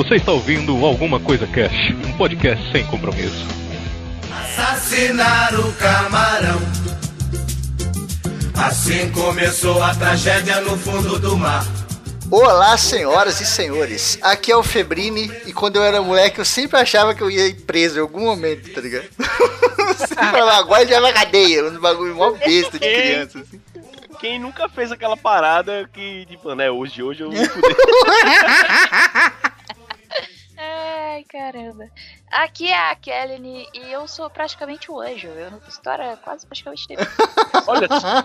Você está ouvindo Alguma Coisa Cash, um podcast sem compromisso. Assassinar o camarão. Assim começou a tragédia no fundo do mar. Olá, senhoras e senhores. Aqui é o Febrini e quando eu era moleque eu sempre achava que eu ia ir preso em algum momento, tá ligado? sempre agora já vai cadeia, um bagulho mó besta de criança, assim. Quem nunca fez aquela parada que, tipo, né, hoje, hoje eu vou fuder. Ai, caramba. Aqui é a Kelly e eu sou praticamente o anjo. Eu não história quase praticamente tempo. Olha só.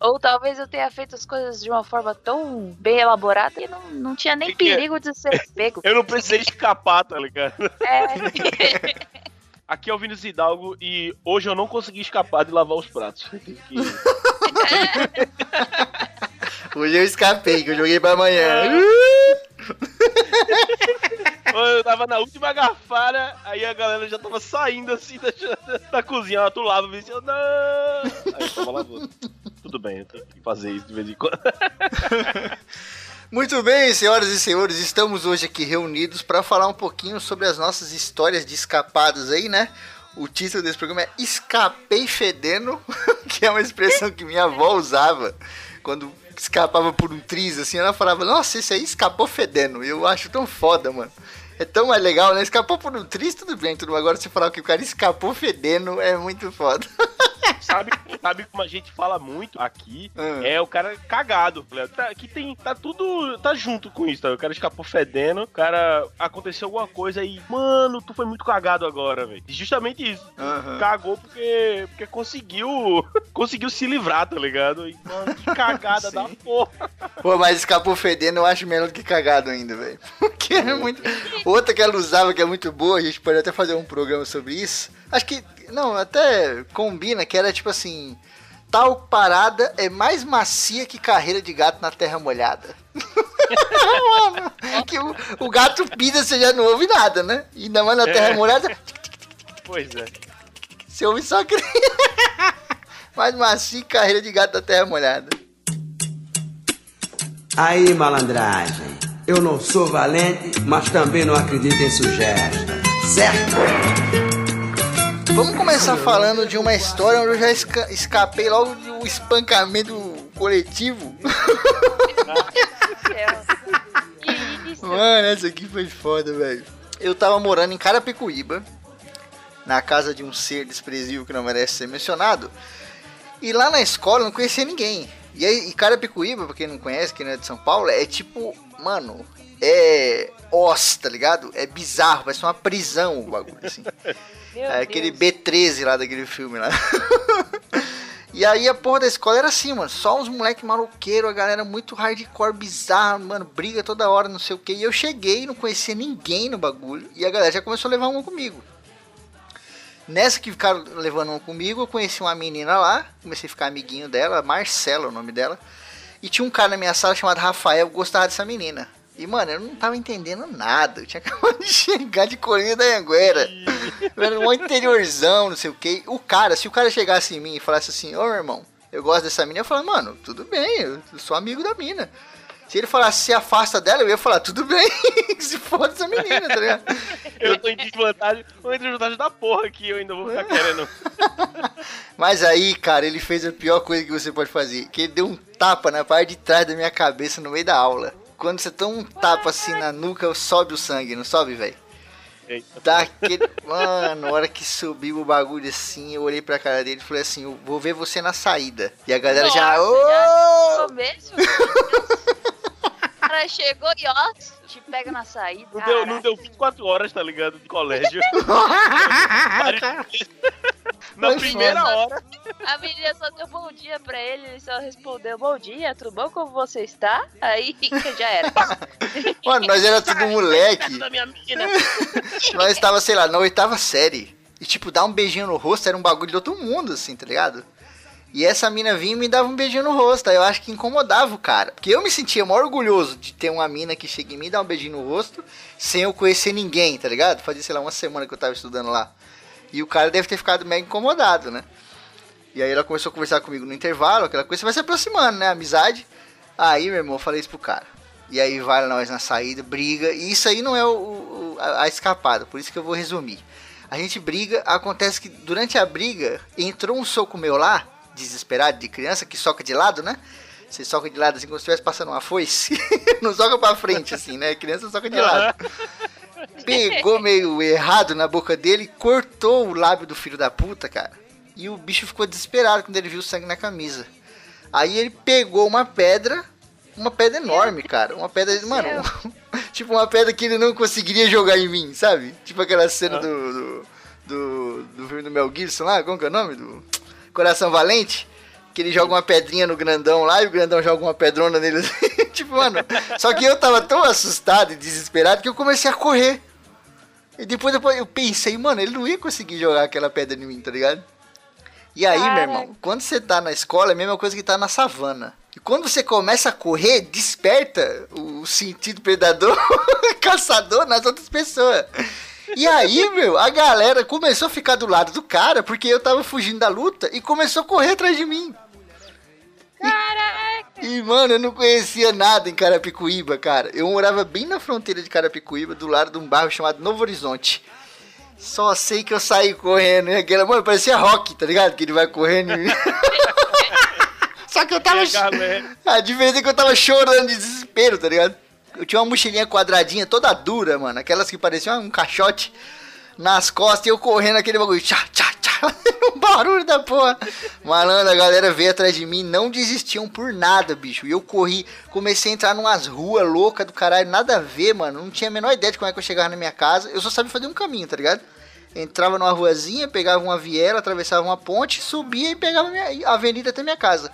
Ou talvez eu tenha feito as coisas de uma forma tão bem elaborada que não, não tinha nem Que que é? perigo de ser pego. Eu não precisei escapar, tá ligado? É. Aqui é o Vinícius Hidalgo e hoje eu não consegui escapar de lavar os pratos. Que- Hoje eu escapei, que eu joguei pra amanhã. Eu tava na última garfada, aí a galera já tava saindo assim da, da cozinha. Ah, tu Vinícius, eu não. Aí eu tava lavando. Tudo bem, eu tenho que fazer isso de vez em quando. Muito bem, senhoras e senhores, estamos hoje aqui reunidos para falar um pouquinho sobre as nossas histórias de escapadas aí, né? O título desse programa é Escapei Fedendo, que é uma expressão que minha avó usava quando escapava por um triz, assim, ela falava, nossa, esse aí escapou fedendo. E eu acho tão foda, mano. É tão mais legal, né? Escapou por um triz, tudo bem, tudo. Agora você falar que o cara escapou fedendo é muito foda. sabe, sabe como a gente fala muito aqui? Hum. É o cara cagado. tá aqui tem. Tá tudo. Tá junto com isso. Tá? O cara escapou fedendo, o cara aconteceu alguma coisa e. Mano, tu foi muito cagado agora, velho. Justamente isso. Aham. Cagou porque, porque conseguiu. Conseguiu se livrar, tá ligado? E, mano, que cagada da porra. Pô, mas escapou fedendo eu acho melhor do que cagado ainda, velho. Porque é muito. Outra que ela usava que é muito boa, a gente pode até fazer um programa sobre isso. Acho que. Não, até combina que era tipo assim. Tal parada é mais macia que carreira de gato na terra molhada. Mano, que o, o gato pisa, você já não ouve nada, né? E ainda mais na terra É. molhada, Pois é. você ouve só que. mais macia que carreira de gato na terra molhada. Aí, malandragem. Eu não sou valente, mas também não acredito em sugesta. Certo? Vamos começar falando de uma história onde eu já esca- escapei logo do espancamento coletivo. Que? Mano, essa aqui foi foda, velho. Eu tava morando em Carapicuíba, na casa de um ser desprezível que não merece ser mencionado. E lá na escola eu não conhecia ninguém. E aí, e Carapicuíba, pra quem não conhece, quem não é de São Paulo, é tipo, mano, é os, tá ligado? É bizarro, vai ser uma prisão o bagulho, assim. Meu É aquele Deus. B13 lá daquele filme lá. e aí a porra da escola era assim, mano. Só uns moleque maloqueiro, a galera muito hardcore, bizarra, mano. Briga toda hora, não sei o que. E eu cheguei, não conhecia ninguém no bagulho. E a galera já começou a levar uma comigo. Nessa que ficaram levando uma comigo, eu conheci uma menina lá. Comecei a ficar amiguinho dela, Marcela é o nome dela. E tinha um cara na minha sala chamado Rafael gostava dessa menina. E, mano, eu não tava entendendo nada. Eu tinha acabado de chegar de Corinha da Anguera. Eu era um interiorzão, não sei o que. O cara, se o cara chegasse em mim e falasse assim, ô meu irmão, eu gosto dessa mina, eu falava, mano, tudo bem, eu sou amigo da mina. Se ele falasse, se afasta dela, eu ia falar, tudo bem, se foda essa menina, tá ligado? Eu tô em desvantagem. Tô em desvantagem da porra aqui, eu ainda vou ficar querendo. Mas aí, cara, ele fez a pior coisa que você pode fazer, que ele deu um tapa na parte de trás da minha cabeça no meio da aula. Quando você toma um tapa assim na nuca, sobe o sangue, não sobe, velho? Eita. Daquele. Mano, na hora que subiu o bagulho assim, eu olhei pra cara dele e falei assim: eu vou ver você na saída. E a galera já. Nossa, começo, meu Deus. O cara chegou e ó, te pega na saída. Não deu, não deu 24 horas, tá ligado? De colégio. Na Foi primeira foda. hora. A menina só deu bom dia pra ele, ele só respondeu bom dia, tudo bom? Como você está? Aí já era. Mano, nós era tudo moleque. Nós tava, sei lá, na oitava série. E tipo, dar um beijinho no rosto era um bagulho de outro mundo, assim, tá ligado? E essa mina vinha e me dava um beijinho no rosto. Aí eu acho que incomodava o cara. Porque eu me sentia mó orgulhoso de ter uma mina que chega em mim e dá um beijinho no rosto sem eu conhecer ninguém, tá ligado? Fazia, sei lá, uma semana que eu tava estudando lá. E o cara deve ter ficado meio incomodado, né? E aí ela começou a conversar comigo no intervalo, aquela coisa, vai se aproximando, né? Amizade. Aí, meu irmão, eu falei isso pro cara. E aí vai nós na saída, briga. E isso aí não é o, o- a, a escapada, por isso que eu vou resumir. A gente briga, acontece que durante a briga entrou um soco meu lá, desesperado de criança, que soca de lado, né? Você soca de lado assim como se estivesse passando uma foice. não soca pra frente assim, né? Criança soca de lado. Pegou meio errado na boca dele, cortou o lábio do filho da puta, cara. E o bicho ficou desesperado quando ele viu o sangue na camisa. Aí ele pegou uma pedra, uma pedra enorme, cara. Uma pedra, mano, tipo uma pedra que ele não conseguiria jogar em mim, sabe? Tipo aquela cena do, do, do, do filme do Mel Gibson lá, como que é o nome? Do Coração Valente. Que ele joga uma pedrinha no grandão lá e o grandão joga uma pedrona nele. tipo, mano. Só que eu tava tão assustado e desesperado que eu comecei a correr. E depois, depois eu pensei, mano, ele não ia conseguir jogar aquela pedra em mim, tá ligado? E aí, meu irmão, quando você tá na escola é a mesma coisa que tá na savana. E quando você começa a correr, desperta o sentido predador, caçador nas outras pessoas. E aí, meu, a galera começou a ficar do lado do cara porque eu tava fugindo da luta e começou a correr atrás de mim. Caraca! E, mano, eu não conhecia nada em Carapicuíba, cara. Eu morava bem na fronteira de Carapicuíba, do lado de um bairro chamado Novo Horizonte. Só sei que eu saí correndo, e aquela, mano, parecia rock, tá ligado? Que ele vai correndo e... Só que eu tava... A diferença é que eu tava chorando de desespero, tá ligado? Eu tinha uma mochilinha quadradinha, toda dura, mano. Aquelas que pareciam um caixote nas costas e eu correndo aquele bagulho. Tchá, tchá, tchá. um barulho da porra. Malandro, a galera veio atrás de mim, não desistiam por nada, bicho. E eu corri, comecei a entrar numas ruas loucas do caralho, nada a ver, mano. Não tinha a menor ideia de como é que eu chegava na minha casa. Eu só sabia fazer um caminho, tá ligado? Entrava numa ruazinha, pegava uma viela, atravessava uma ponte, subia e pegava a, avenida até minha casa.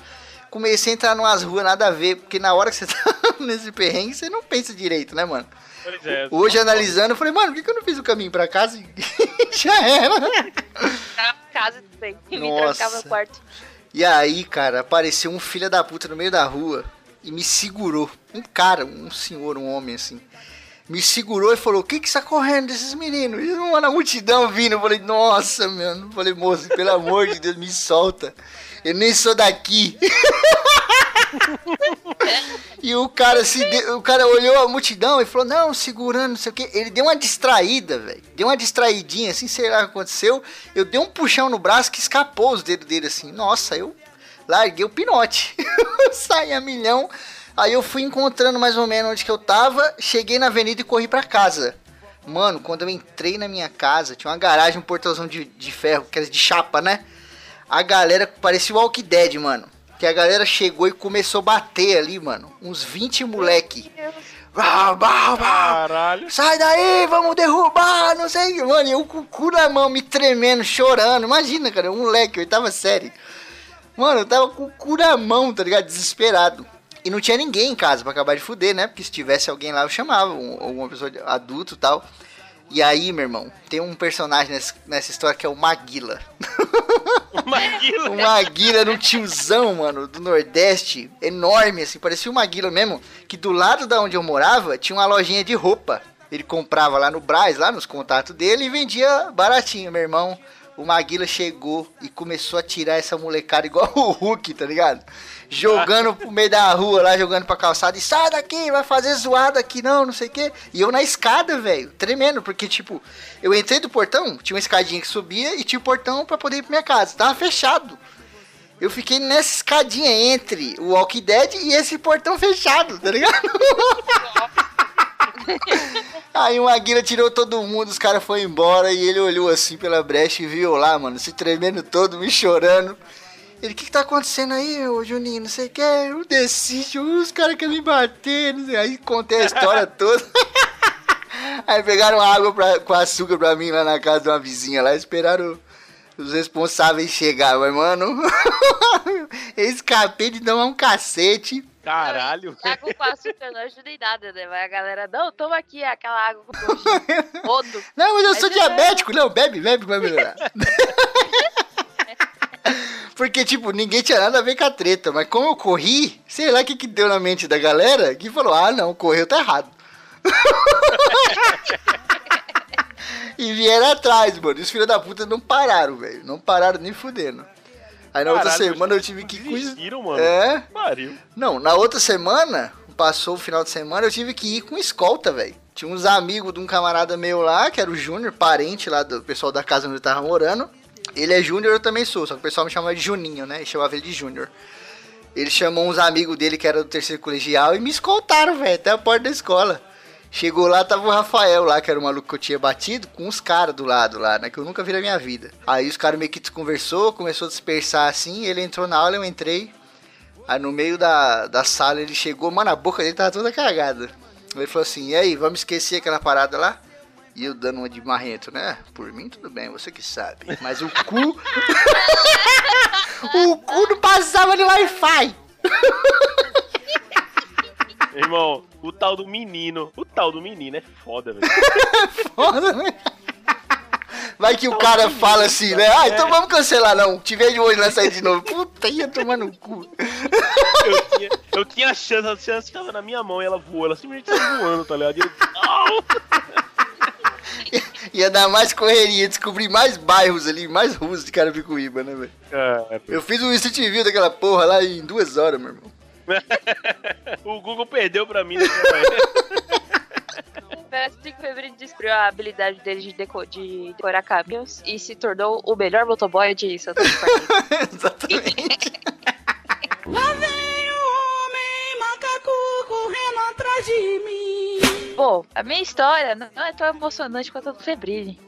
Comecei a entrar numas ruas nada a ver, porque na hora que você tá nesse perrengue, você não pensa direito, né, mano? Pois é. Hoje, analisando, eu falei, mano, por que, que eu não fiz o caminho pra casa e já era? Na casa tudo bem. E me trancava no quarto. E aí, cara, apareceu um filho da puta no meio da rua e me segurou. Um cara, um senhor, um homem assim. Me segurou e falou: O que que está correndo desses meninos? E uma na multidão vindo. Eu falei: Nossa, mano. Eu falei: Moço, pelo amor de Deus, me solta. Eu nem sou daqui. E o cara se o cara olhou a multidão e falou: "Não, segurando, não sei o quê". Ele deu uma distraída, velho. Deu uma distraidinha assim, sei lá o que aconteceu. Eu dei um puxão no braço que escapou os dedos dele assim. Nossa, eu larguei o pinote. Saí a milhão. Aí eu fui encontrando mais ou menos onde que eu tava, cheguei na avenida e corri pra casa. Mano, quando eu entrei na minha casa, tinha uma garagem, um portãozão de, de ferro, que era de chapa, né? A galera parecia o Walk Dead, mano. Que a galera chegou e começou a bater ali, mano. Uns 20 moleque. Bah, bah, bah. Caralho. Sai daí, vamos derrubar, não sei o que. Mano, e eu com o cu na mão, me tremendo, chorando. Imagina, cara, um moleque, oitava série. Mano, eu tava com o cu na mão, tá ligado? Desesperado. E não tinha ninguém em casa pra acabar de fuder, né? Porque se tivesse alguém lá, eu chamava, um- alguma pessoa adulto e tal. E aí, meu irmão, tem um personagem nessa, nessa história que é o Maguila. Maguila. O Maguila era um tiozão, mano, do Nordeste, enorme, assim, parecia o Maguila mesmo, que do lado da onde eu morava tinha uma lojinha de roupa. Ele comprava lá no Braz, lá nos contatos dele, e vendia baratinho, meu irmão. O Maguila chegou e começou a tirar essa molecada igual o Hulk, tá ligado? Jogando pro meio da rua lá, jogando pra calçada. E sai daqui, vai fazer zoada aqui não, não sei o quê. E eu na escada, velho, tremendo, porque tipo, eu entrei do portão, tinha uma escadinha que subia e tinha o portão pra poder ir pra minha casa. Tava fechado. Eu fiquei nessa escadinha entre o Walking Dead e esse portão fechado, tá ligado? Aí o Aguila tirou todo mundo, os caras foram embora e ele olhou assim pela brecha e viu lá, mano, se tremendo todo, me chorando. Ele, o que, que tá acontecendo aí, ô Juninho? Não sei o que, eu desci, os caras querem me bater, não sei. Aí contei a história toda. Aí pegaram água pra- com açúcar pra mim lá na casa de uma vizinha lá, esperaram os responsáveis chegar, mas mano, eu escapei de tomar um cacete. Caralho. Água com açúcar não ajuda em nada, né? Vai a galera, não, toma aqui aquela água com. Rodo. Não, mas eu sou Mas é- diabético. Não, bebe, bebe que vai melhorar. Porque, tipo, ninguém tinha nada a ver com a treta. Mas como eu corri, sei lá o que, que deu na mente da galera, que falou, ah, não, correu tá errado. e vieram atrás, mano. E os filhos da puta não pararam, velho. Não pararam nem fudendo. Aí na outra Caralho, semana eu tive que... Desistiram, mano. É? Pariu. Não, na outra semana, passou o final de semana, eu tive que ir com escolta, velho. Tinha uns amigos de um camarada meu lá, que era o Júnior, parente lá do pessoal da casa onde eu tava morando. Ele é Júnior, eu também sou, só que o pessoal me chamava de Juninho, né? E chamava ele de Júnior. Ele chamou uns amigos dele que era do terceiro colegial e me escoltaram, velho, até a porta da escola. Chegou lá, tava o Rafael lá, que era o maluco que eu tinha batido, com uns caras do lado lá, né? Que eu nunca vi na minha vida. Aí os caras meio que conversou, começou a dispersar assim, ele entrou na aula, eu entrei. Aí no meio da, da sala ele chegou, mano, a boca dele tava toda cagada. Ele falou assim, e aí, vamos esquecer aquela parada lá? E eu dando uma de marrento, né? Por mim, tudo bem, você que sabe. Mas o cu. o cu não passava no Wi-Fi. Irmão, o tal do menino. O tal do menino é foda, velho. Foda, né? Vai que o cara fala assim, né? Ah, então vamos cancelar, não. Te vejo hoje lá sair de novo. Puta, ia tomar no cu. Eu tinha, eu tinha a chance, a chance tava na minha mão e ela voou. Ela simplesmente saiu voando, tá ligado? E eu! Ia dar mais correria, descobrir mais bairros ali, mais ruas de Carapicuíba, né, velho? Cara, Eu fiz um Street View daquela porra lá em duas horas, meu irmão. o Google perdeu pra mim. Parece que o Febrino descobriu a habilidade dele de, deco de decorar caminhos e se tornou o melhor motoboy de Santa. Exatamente. Lá vem o homem macaco correndo atrás de mim. Bom, a minha história não é tão emocionante quanto a do Febrini.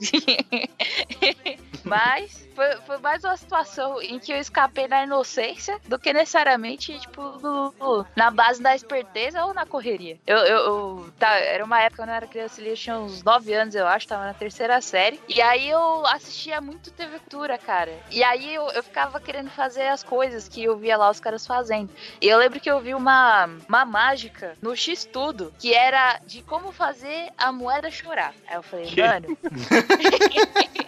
Mas foi, foi mais uma situação em que eu escapei na inocência do que necessariamente, tipo, no- no- na base da esperteza ou na correria. Eu, eu, eu- tá, era uma época quando eu era criança eu tinha uns 9 anos, eu acho, tava na terceira série. E aí eu assistia muito TV Cultura, cara. E aí eu, eu ficava querendo fazer as coisas que eu via lá os caras fazendo. E eu lembro que eu vi uma, uma mágica no X-Tudo, que era de como fazer a moeda chorar. Aí eu falei, Que? mano.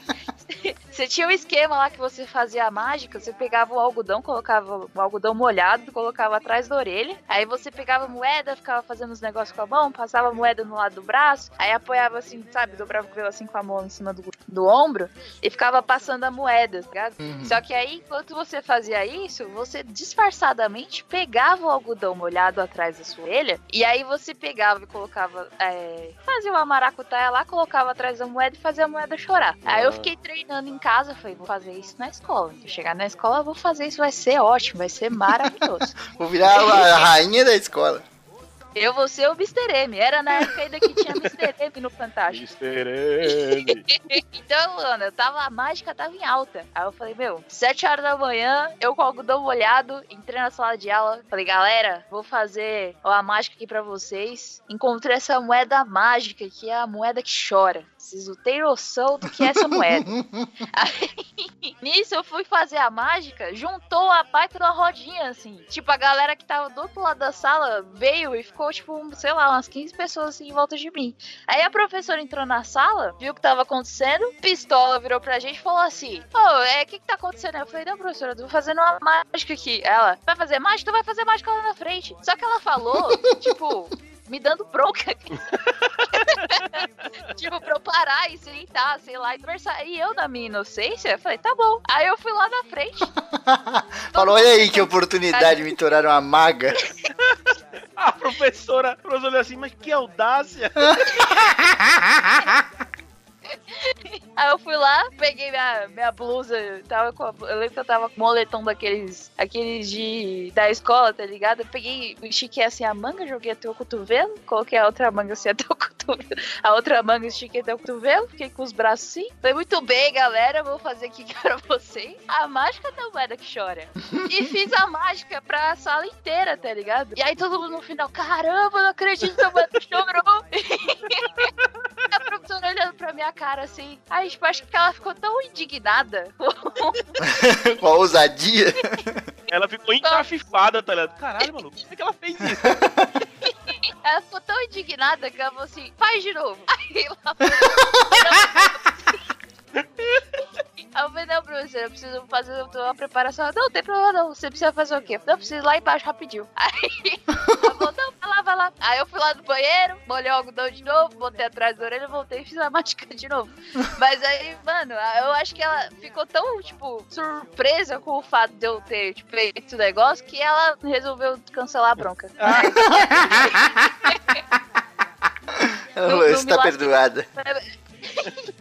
Tinha um esquema lá que você fazia a mágica, você pegava o algodão, colocava o algodão molhado, colocava atrás da orelha, aí você pegava moeda, ficava fazendo os negócios com a mão, passava a moeda no lado do braço, aí apoiava assim, sabe, dobrava o cabelo assim com a mão em cima do, do ombro e ficava passando a moeda, tá ligado? Uhum. Só que aí, enquanto você fazia isso, você disfarçadamente pegava o algodão molhado atrás da sua orelha, e aí você pegava e colocava, é, fazia uma maracutaia lá, colocava atrás da moeda e fazia a moeda chorar. Aí eu Ah. fiquei treinando em casa, falei, vou fazer isso na escola. Se eu chegar na escola, eu vou fazer isso, vai ser ótimo, vai ser maravilhoso. Vou virar a rainha da escola. eu vou ser o Mr. M. Era na época ainda que tinha Mr. M no Fantástico. Mr. M. Então, mano, eu tava, a mágica tava em alta. Aí eu falei, meu, 7 horas da manhã, eu com o algodão molhado, entrei na sala de aula. Falei, galera, vou fazer a mágica aqui pra vocês. Encontrei essa moeda mágica, que é a moeda que chora. Vocês não têm noção do que é essa moeda. Aí, nisso eu fui fazer a mágica, juntou a baita da rodinha, assim. Tipo, a galera que tava do outro lado da sala veio e ficou, tipo, sei lá, umas 15 pessoas assim em volta de mim. Aí a professora entrou na sala, viu o que tava acontecendo, pistola virou pra gente e falou assim: Ô, é, o que que tá acontecendo? Eu falei: Não, professora, eu tô fazendo uma mágica aqui. Ela, vai fazer mágica? Tu vai fazer mágica lá na frente. Só que ela falou, tipo. Me dando bronca. tipo, pra eu parar e sentar, sei lá, e conversar. E eu, na minha inocência, falei, tá bom. Aí eu fui lá na frente. Falou, olha aí que oportunidade, me tornaram uma maga. A professora, a professora olhou assim, mas que audácia. Aí eu fui lá, peguei minha, minha blusa, tava com a- eu lembro que eu tava com moletom daqueles aqueles de da escola, tá ligado? Eu peguei, estiquei assim a manga, joguei até o cotovelo, coloquei a outra manga assim até o cotovelo, a outra manga estiquei até o cotovelo, fiquei com os braços assim. Falei, muito bem, galera, vou fazer aqui pra vocês a mágica da moeda que chora. E fiz a mágica pra sala inteira, tá ligado? E aí todo mundo no final, caramba, não acredito que a moeda chorou. a professora olhando pra minha cara assim. Aí, tipo, acho que ela ficou tão indignada. Com a ousadia. Ela ficou encafifada, tá ligado? Caralho, mano, como é que ela fez isso? ela ficou tão indignada que ela falou assim: faz de novo. Aí ela. Aí Aí eu falei, não, professor, eu preciso fazer uma preparação. Não, não tem problema não. Você precisa fazer o quê? Não, eu preciso ir lá embaixo rapidinho. Aí ela falou, não, vai lá, vai lá. Aí eu fui lá no banheiro, molhei o algodão de novo, botei atrás da orelha, voltei e fiz a mágica de novo. Mas aí, mano, eu acho que ela ficou tão, tipo, surpresa com o fato de eu ter tipo, feito o negócio que ela resolveu cancelar a bronca. Ela Não- falou, não Você me tá lasque.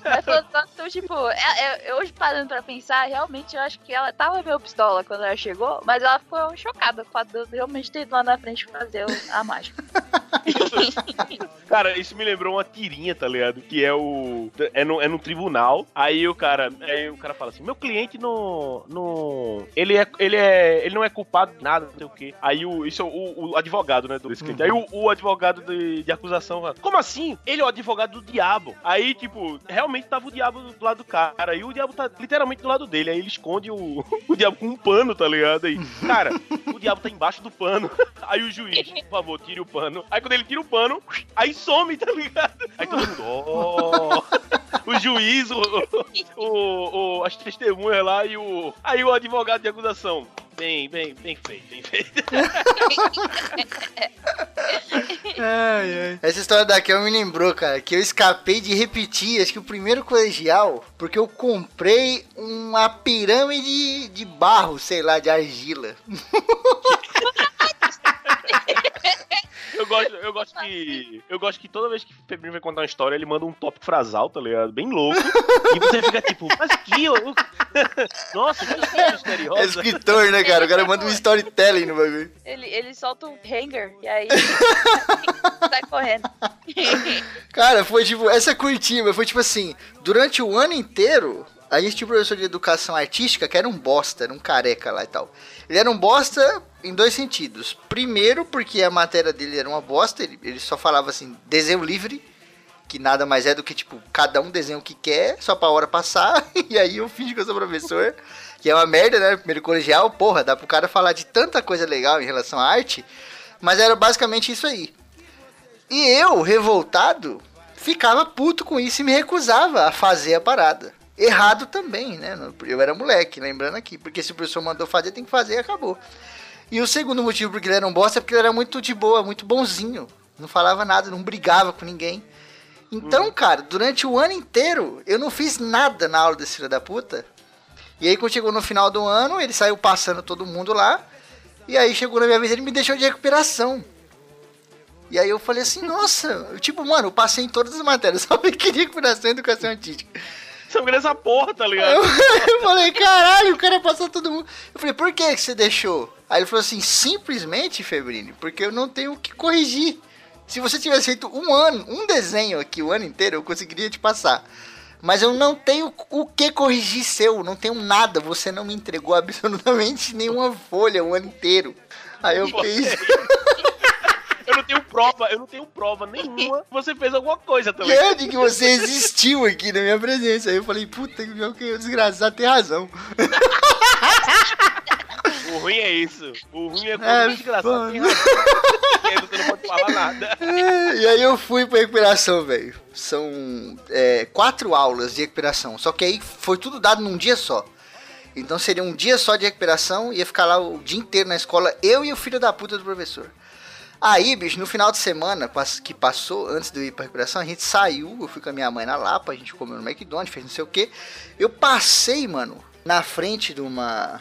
Mas então, tipo, é- é- hoje parando pra pensar, realmente eu acho que ela tava meio pistola quando ela chegou, mas ela ficou chocada com o fato de eu realmente ter ido lá na frente fazer a mágica. Cara, isso me lembrou uma tirinha, tá ligado? Que é o. É no, é no tribunal. Aí o cara. Aí o cara fala assim: meu cliente não. não ele, é, ele é. Ele não é culpado de nada, não sei o quê. Aí o. Isso é o, o advogado, né? Do cliente. Aí o, o advogado de, de acusação fala: Como assim? Ele é o advogado do diabo. Aí, tipo, realmente tava o diabo do lado do cara. Aí o diabo tá literalmente do lado dele. Aí ele esconde o, o diabo com um pano, tá ligado? Aí, cara, o diabo tá embaixo do pano. Aí o juiz, por favor, tire o pano. Aí quando ele tira o pano, aí some, tá ligado? Aí todo mundo, ó. O juiz, o, o, o- as testemunhas lá e o. Aí o advogado de acusação. Bem, bem, bem feito, bem feito. Essa história da Kel me lembrou, cara, que eu escapei de repetir, acho que o primeiro colegial, porque eu comprei uma pirâmide de barro, sei lá, de argila. Eu gosto, eu gosto que. Eu gosto que toda vez que o Febrinho vai contar uma história, ele manda um tópico frasal, tá ligado? Bem louco. e você fica tipo, mas que. eu- Nossa, que história É escritor, né, cara? O cara manda um storytelling no bagulho. Ele, ele solta um hanger e aí sai correndo. Cara, foi tipo, essa curtinha, mas foi tipo assim, durante o ano inteiro, a gente tinha um professor de educação artística que era um bosta, era um careca lá e tal. Ele era um bosta em dois sentidos. Primeiro, porque a matéria dele era uma bosta, ele, ele só falava assim, desenho livre, que nada mais é do que, tipo, cada um desenha o que quer, só pra hora passar, e aí eu finge que eu sou professor, que é uma merda, né? Primeiro colegial, porra, dá pro cara falar de tanta coisa legal em relação à arte, mas era basicamente isso aí. E eu, revoltado, ficava puto com isso e me recusava a fazer a parada. Errado também, né? Eu era moleque, lembrando aqui. Porque se o professor mandou fazer, tem que fazer e acabou. E o segundo motivo porque ele era um bosta é porque ele era muito de boa, muito bonzinho. Não falava nada, não brigava com ninguém. Então, cara, durante o ano inteiro, eu não fiz nada na aula desse filho da puta. E aí, quando chegou no final do ano, ele saiu passando todo mundo lá. E aí, chegou na minha vez, ele me deixou de recuperação. E aí eu falei assim, nossa, eu, tipo, mano, eu passei em todas as matérias, só me queria recuperação e educação artística. Essa porra, tá ligado? Eu, eu falei, caralho, o cara passou todo mundo. Eu falei, por que que você deixou? Aí ele falou assim, simplesmente, Febrini, porque eu não tenho o que corrigir. Se você tivesse feito um ano, um desenho aqui o ano inteiro, eu conseguiria te passar. Mas eu não tenho o que corrigir seu, não tenho nada. Você não me entregou absolutamente nenhuma folha o ano inteiro. Aí eu fiz. Eu não tenho prova, eu não tenho prova nenhuma que você fez alguma coisa, tá ligado? grande que você existiu aqui na minha presença. Aí eu falei, puta que meu que desgraçado tem razão. O ruim é isso. O ruim é quando É, desgraçado tem razão. E aí você não pode falar nada. e aí eu fui pra recuperação, velho. São é, quatro aulas de recuperação. Só que aí foi tudo dado num dia só. Então seria um dia só de recuperação, ia ficar lá o dia inteiro na escola, eu e o filho da puta do professor. Aí, bicho, no final de semana que passou, antes de eu ir pra recuperação, a gente saiu, eu fui com a minha mãe na Lapa, a gente comeu no McDonald's, fez não sei o que. Eu passei, mano, na frente de uma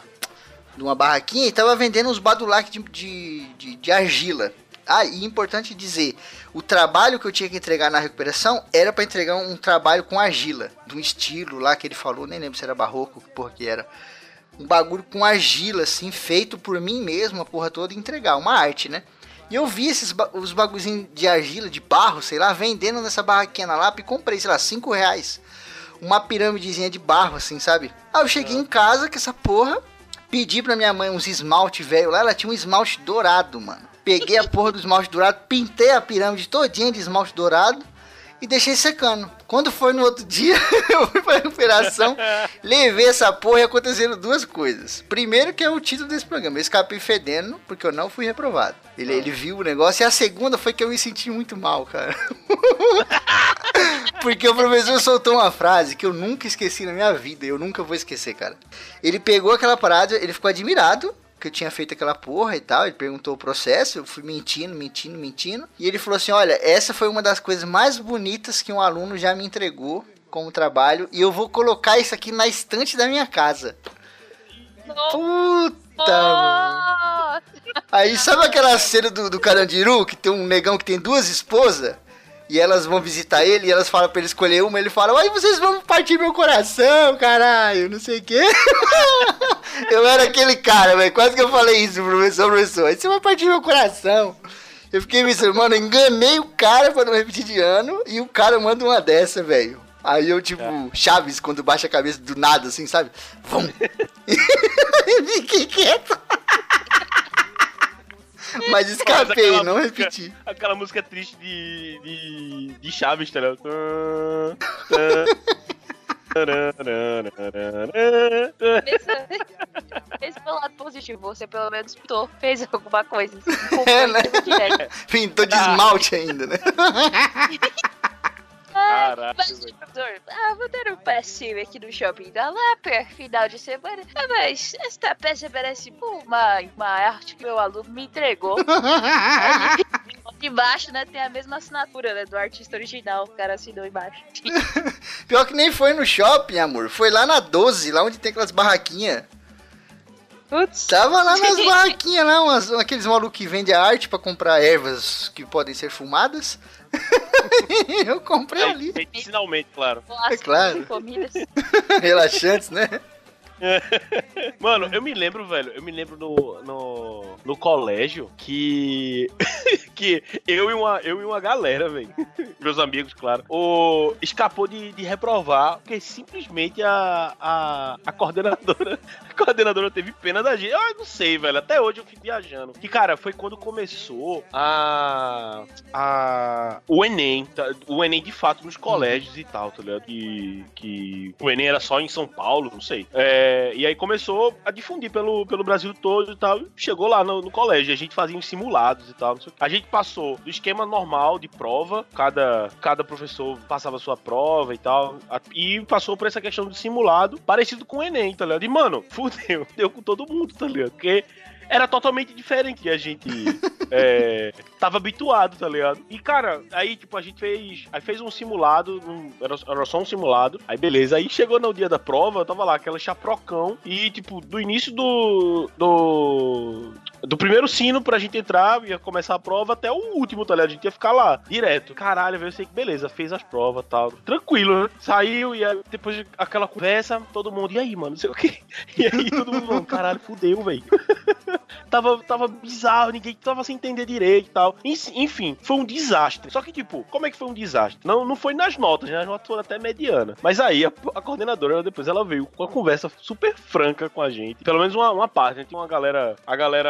de uma barraquinha e tava vendendo uns badulac de, de, de, de argila. Ah, e importante dizer, o trabalho que eu tinha que entregar na recuperação era pra entregar um, trabalho com argila, de um estilo lá que ele falou, nem lembro se era barroco, que porra que era. Um bagulho com argila, assim, feito por mim mesmo, a porra toda, entregar, uma arte, né? E eu vi esses ba os bagulhinhos de argila, de barro, sei lá, vendendo nessa barraquinha na Lapa e comprei, sei lá, 5 reais. Uma pirâmidezinha de barro, assim, sabe? Aí eu cheguei em casa com essa porra, pedi pra minha mãe uns esmalte velho lá, ela tinha um esmalte dourado, mano. Peguei a porra do esmalte dourado, pintei a pirâmide todinha de esmalte dourado e deixei secando. Quando foi no outro dia, eu fui pra recuperação, levei essa porra e aconteceram duas coisas. Primeiro que é o título desse programa, eu escapei fedendo, porque eu não fui reprovado. Ele, ele viu o negócio, e a segunda foi que eu me senti muito mal, cara. porque o professor soltou uma frase que eu nunca esqueci na minha vida, eu nunca vou esquecer, cara. Ele pegou aquela parada, ele ficou admirado, que eu tinha feito aquela porra e tal. Ele perguntou o processo, eu fui mentindo, mentindo, mentindo. E ele falou assim: Olha, essa foi uma das coisas mais bonitas que um aluno já me entregou como trabalho. E eu vou colocar isso aqui na estante da minha casa. Puta, mano. Aí sabe aquela cena do, do Carandiru que tem um negão que tem duas esposas? E elas vão visitar ele e elas falam pra ele escolher uma. Ele fala, ai, vocês vão partir meu coração, caralho, não sei o quê. eu era aquele cara, velho. Quase que eu falei isso, professor, professor. Aí você vai partir meu coração. Eu fiquei pensando, mano, enganei o cara pra não repetir de ano. E o cara manda uma dessa, velho. Aí eu, tipo, Chaves, quando baixa a cabeça do nada, assim, sabe? E fiquei quieto. Mas escapei, aquela não música- repeti. Aquela música triste de, de, de Chaves, tá ligado? Pensa pelo lado positivo, você pelo menos pintou, fez alguma coisa. Assim, É, né? Pintou de esmalte ainda, né? Caralho, professor, ah, vou dar um passeio aqui no shopping da Lapa, final de semana. Ah, mas esta peça parece uma, uma arte que meu aluno me entregou. Embaixo, né, tem a mesma assinatura, né, do artista original. O cara assinou embaixo. Pior que nem foi no shopping, amor. Foi lá na 12, lá onde tem aquelas barraquinhas. Putz. Tava lá nas barraquinhas lá, umas, aqueles malucos que vendem arte pra comprar ervas que podem ser fumadas. Eu comprei Aí, ali. Medicinalmente, claro. Clássico claro. comidas. Relaxantes, né? Mano, eu me lembro, velho, eu me lembro no, no, no colégio que. que eu e uma, eu e uma galera, velho. Meus amigos, claro. O, escapou de, de reprovar, porque simplesmente a, a, a coordenadora. Coordenadora teve pena da gente. Eu não sei, velho. Até hoje eu fico viajando. Que, cara, foi quando começou a. a o Enem. tá? O Enem de fato nos colégios e tal, tá ligado? Que, que o Enem era só em São Paulo, não sei. É, e aí começou a difundir pelo, pelo Brasil todo e tal. E chegou lá no, no colégio. A gente fazia uns simulados e tal. A gente passou do esquema normal de prova. Cada, cada professor passava sua prova e tal. E passou por essa questão do simulado, parecido com o Enem, tá ligado? E, mano, fudeu. Deu com todo mundo, tá ligado? Porque era totalmente diferente a gente é, tava habituado, tá ligado? E, cara, aí, tipo, a gente fez. Aí fez um simulado, um- era, era só um simulado. Aí, beleza. Aí chegou no dia da prova, tava lá, aquela chaprocão. E, tipo, do início do. do. Do primeiro sino pra gente entrar, ia começar a prova, até o último, tá ligado? A gente ia ficar lá, direto. Caralho, velho, eu sei que beleza, fez as provas e tal. Tranquilo, né? Saiu e aí, depois de aquela conversa, todo mundo, e aí, mano, não sei o quê. E aí todo mundo, caralho, fudeu, velho tava, tava bizarro, ninguém tava sem entender direito e tal. Enf- Enfim, foi um desastre. Só que, tipo, como é que foi um desastre? Não, não foi nas notas, né? As notas foram até mediana. Mas aí, a, a coordenadora, ela, depois ela veio com uma conversa super franca com a gente. Pelo menos uma, uma parte, né? Tinha uma galera, a galera,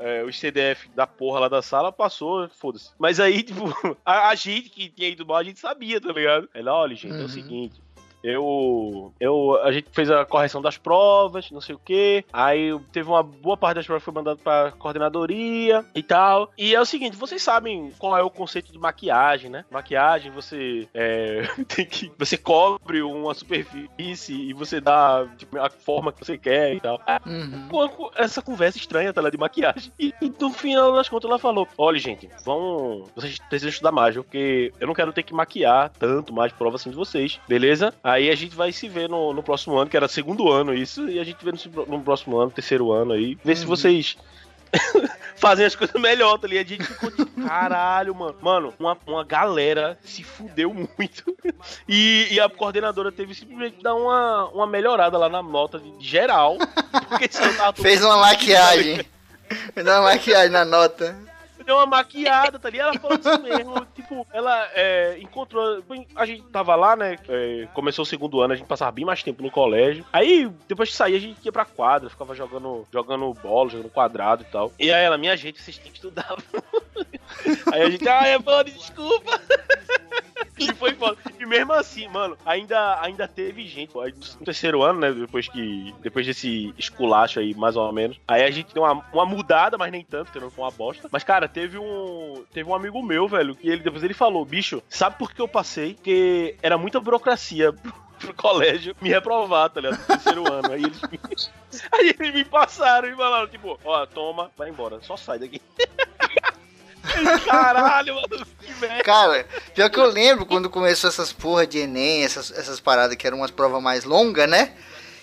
é, os CDF da porra lá da sala passou, foda-se. Mas aí, tipo, a, a gente que tinha ido mal, a gente sabia, tá ligado? Ela, olha, gente, é Uhum. o seguinte. Eu, eu. A gente fez a correção das provas, não sei o que. Aí teve uma boa parte das provas que foi mandada pra coordenadoria e tal. E é o seguinte: vocês sabem qual é o conceito de maquiagem, né? Maquiagem, você é, tem que. Você cobre uma superfície e você dá tipo, a forma que você quer e tal. Uhum. Com- com essa conversa estranha, tá lá, de maquiagem. E, e no final das contas ela falou: Olha, gente, vão. Vocês precisam estudar mais, porque eu não quero ter que maquiar tanto mais prova assim de vocês, beleza? Aí a gente vai se ver no, no próximo ano, que era segundo ano isso, e a gente vê no, no próximo ano, terceiro ano aí, ver se vocês. Fazem as coisas melhor, tá ligado? A gente ficou tipo, caralho, mano. Mano, uma, uma galera se fudeu muito. E, e a coordenadora teve simplesmente que dar uma, uma melhorada lá na nota de geral. Porque senão tava Fez uma maquiagem. Fez uma maquiagem na nota. Deu uma maquiada, tá ligado? Ela falou isso mesmo. Tipo, ela é, encontrou. A gente tava lá, né? é, começou o segundo ano, a gente passava bem mais tempo no colégio. Aí, depois que saía, a gente ia pra quadra, ficava jogando, jogando bola, jogando quadrado e tal. E aí ela, minha gente, vocês têm que estudar. aí a gente, ah, é bom, desculpa. E foi foda. Mesmo assim, mano, ainda, ainda teve gente. Aí, No terceiro ano, né? Depois que. Depois desse esculacho aí, mais ou menos. Aí a gente deu uma, uma mudada, mas nem tanto, porque não foi uma bosta. Mas, cara, teve um. Teve um amigo meu, velho, que ele depois ele falou: bicho, sabe por que eu passei? Porque era muita burocracia. Pro colégio me reprovar, tá ligado? No terceiro ano. Aí eles, me... aí eles me passaram e falaram, tipo, ó, toma, vai embora, só sai daqui. Caralho, mano, que merda. Cara, pior que eu lembro quando começou essas porra de Enem, essas, essas paradas que eram umas provas mais longas, né?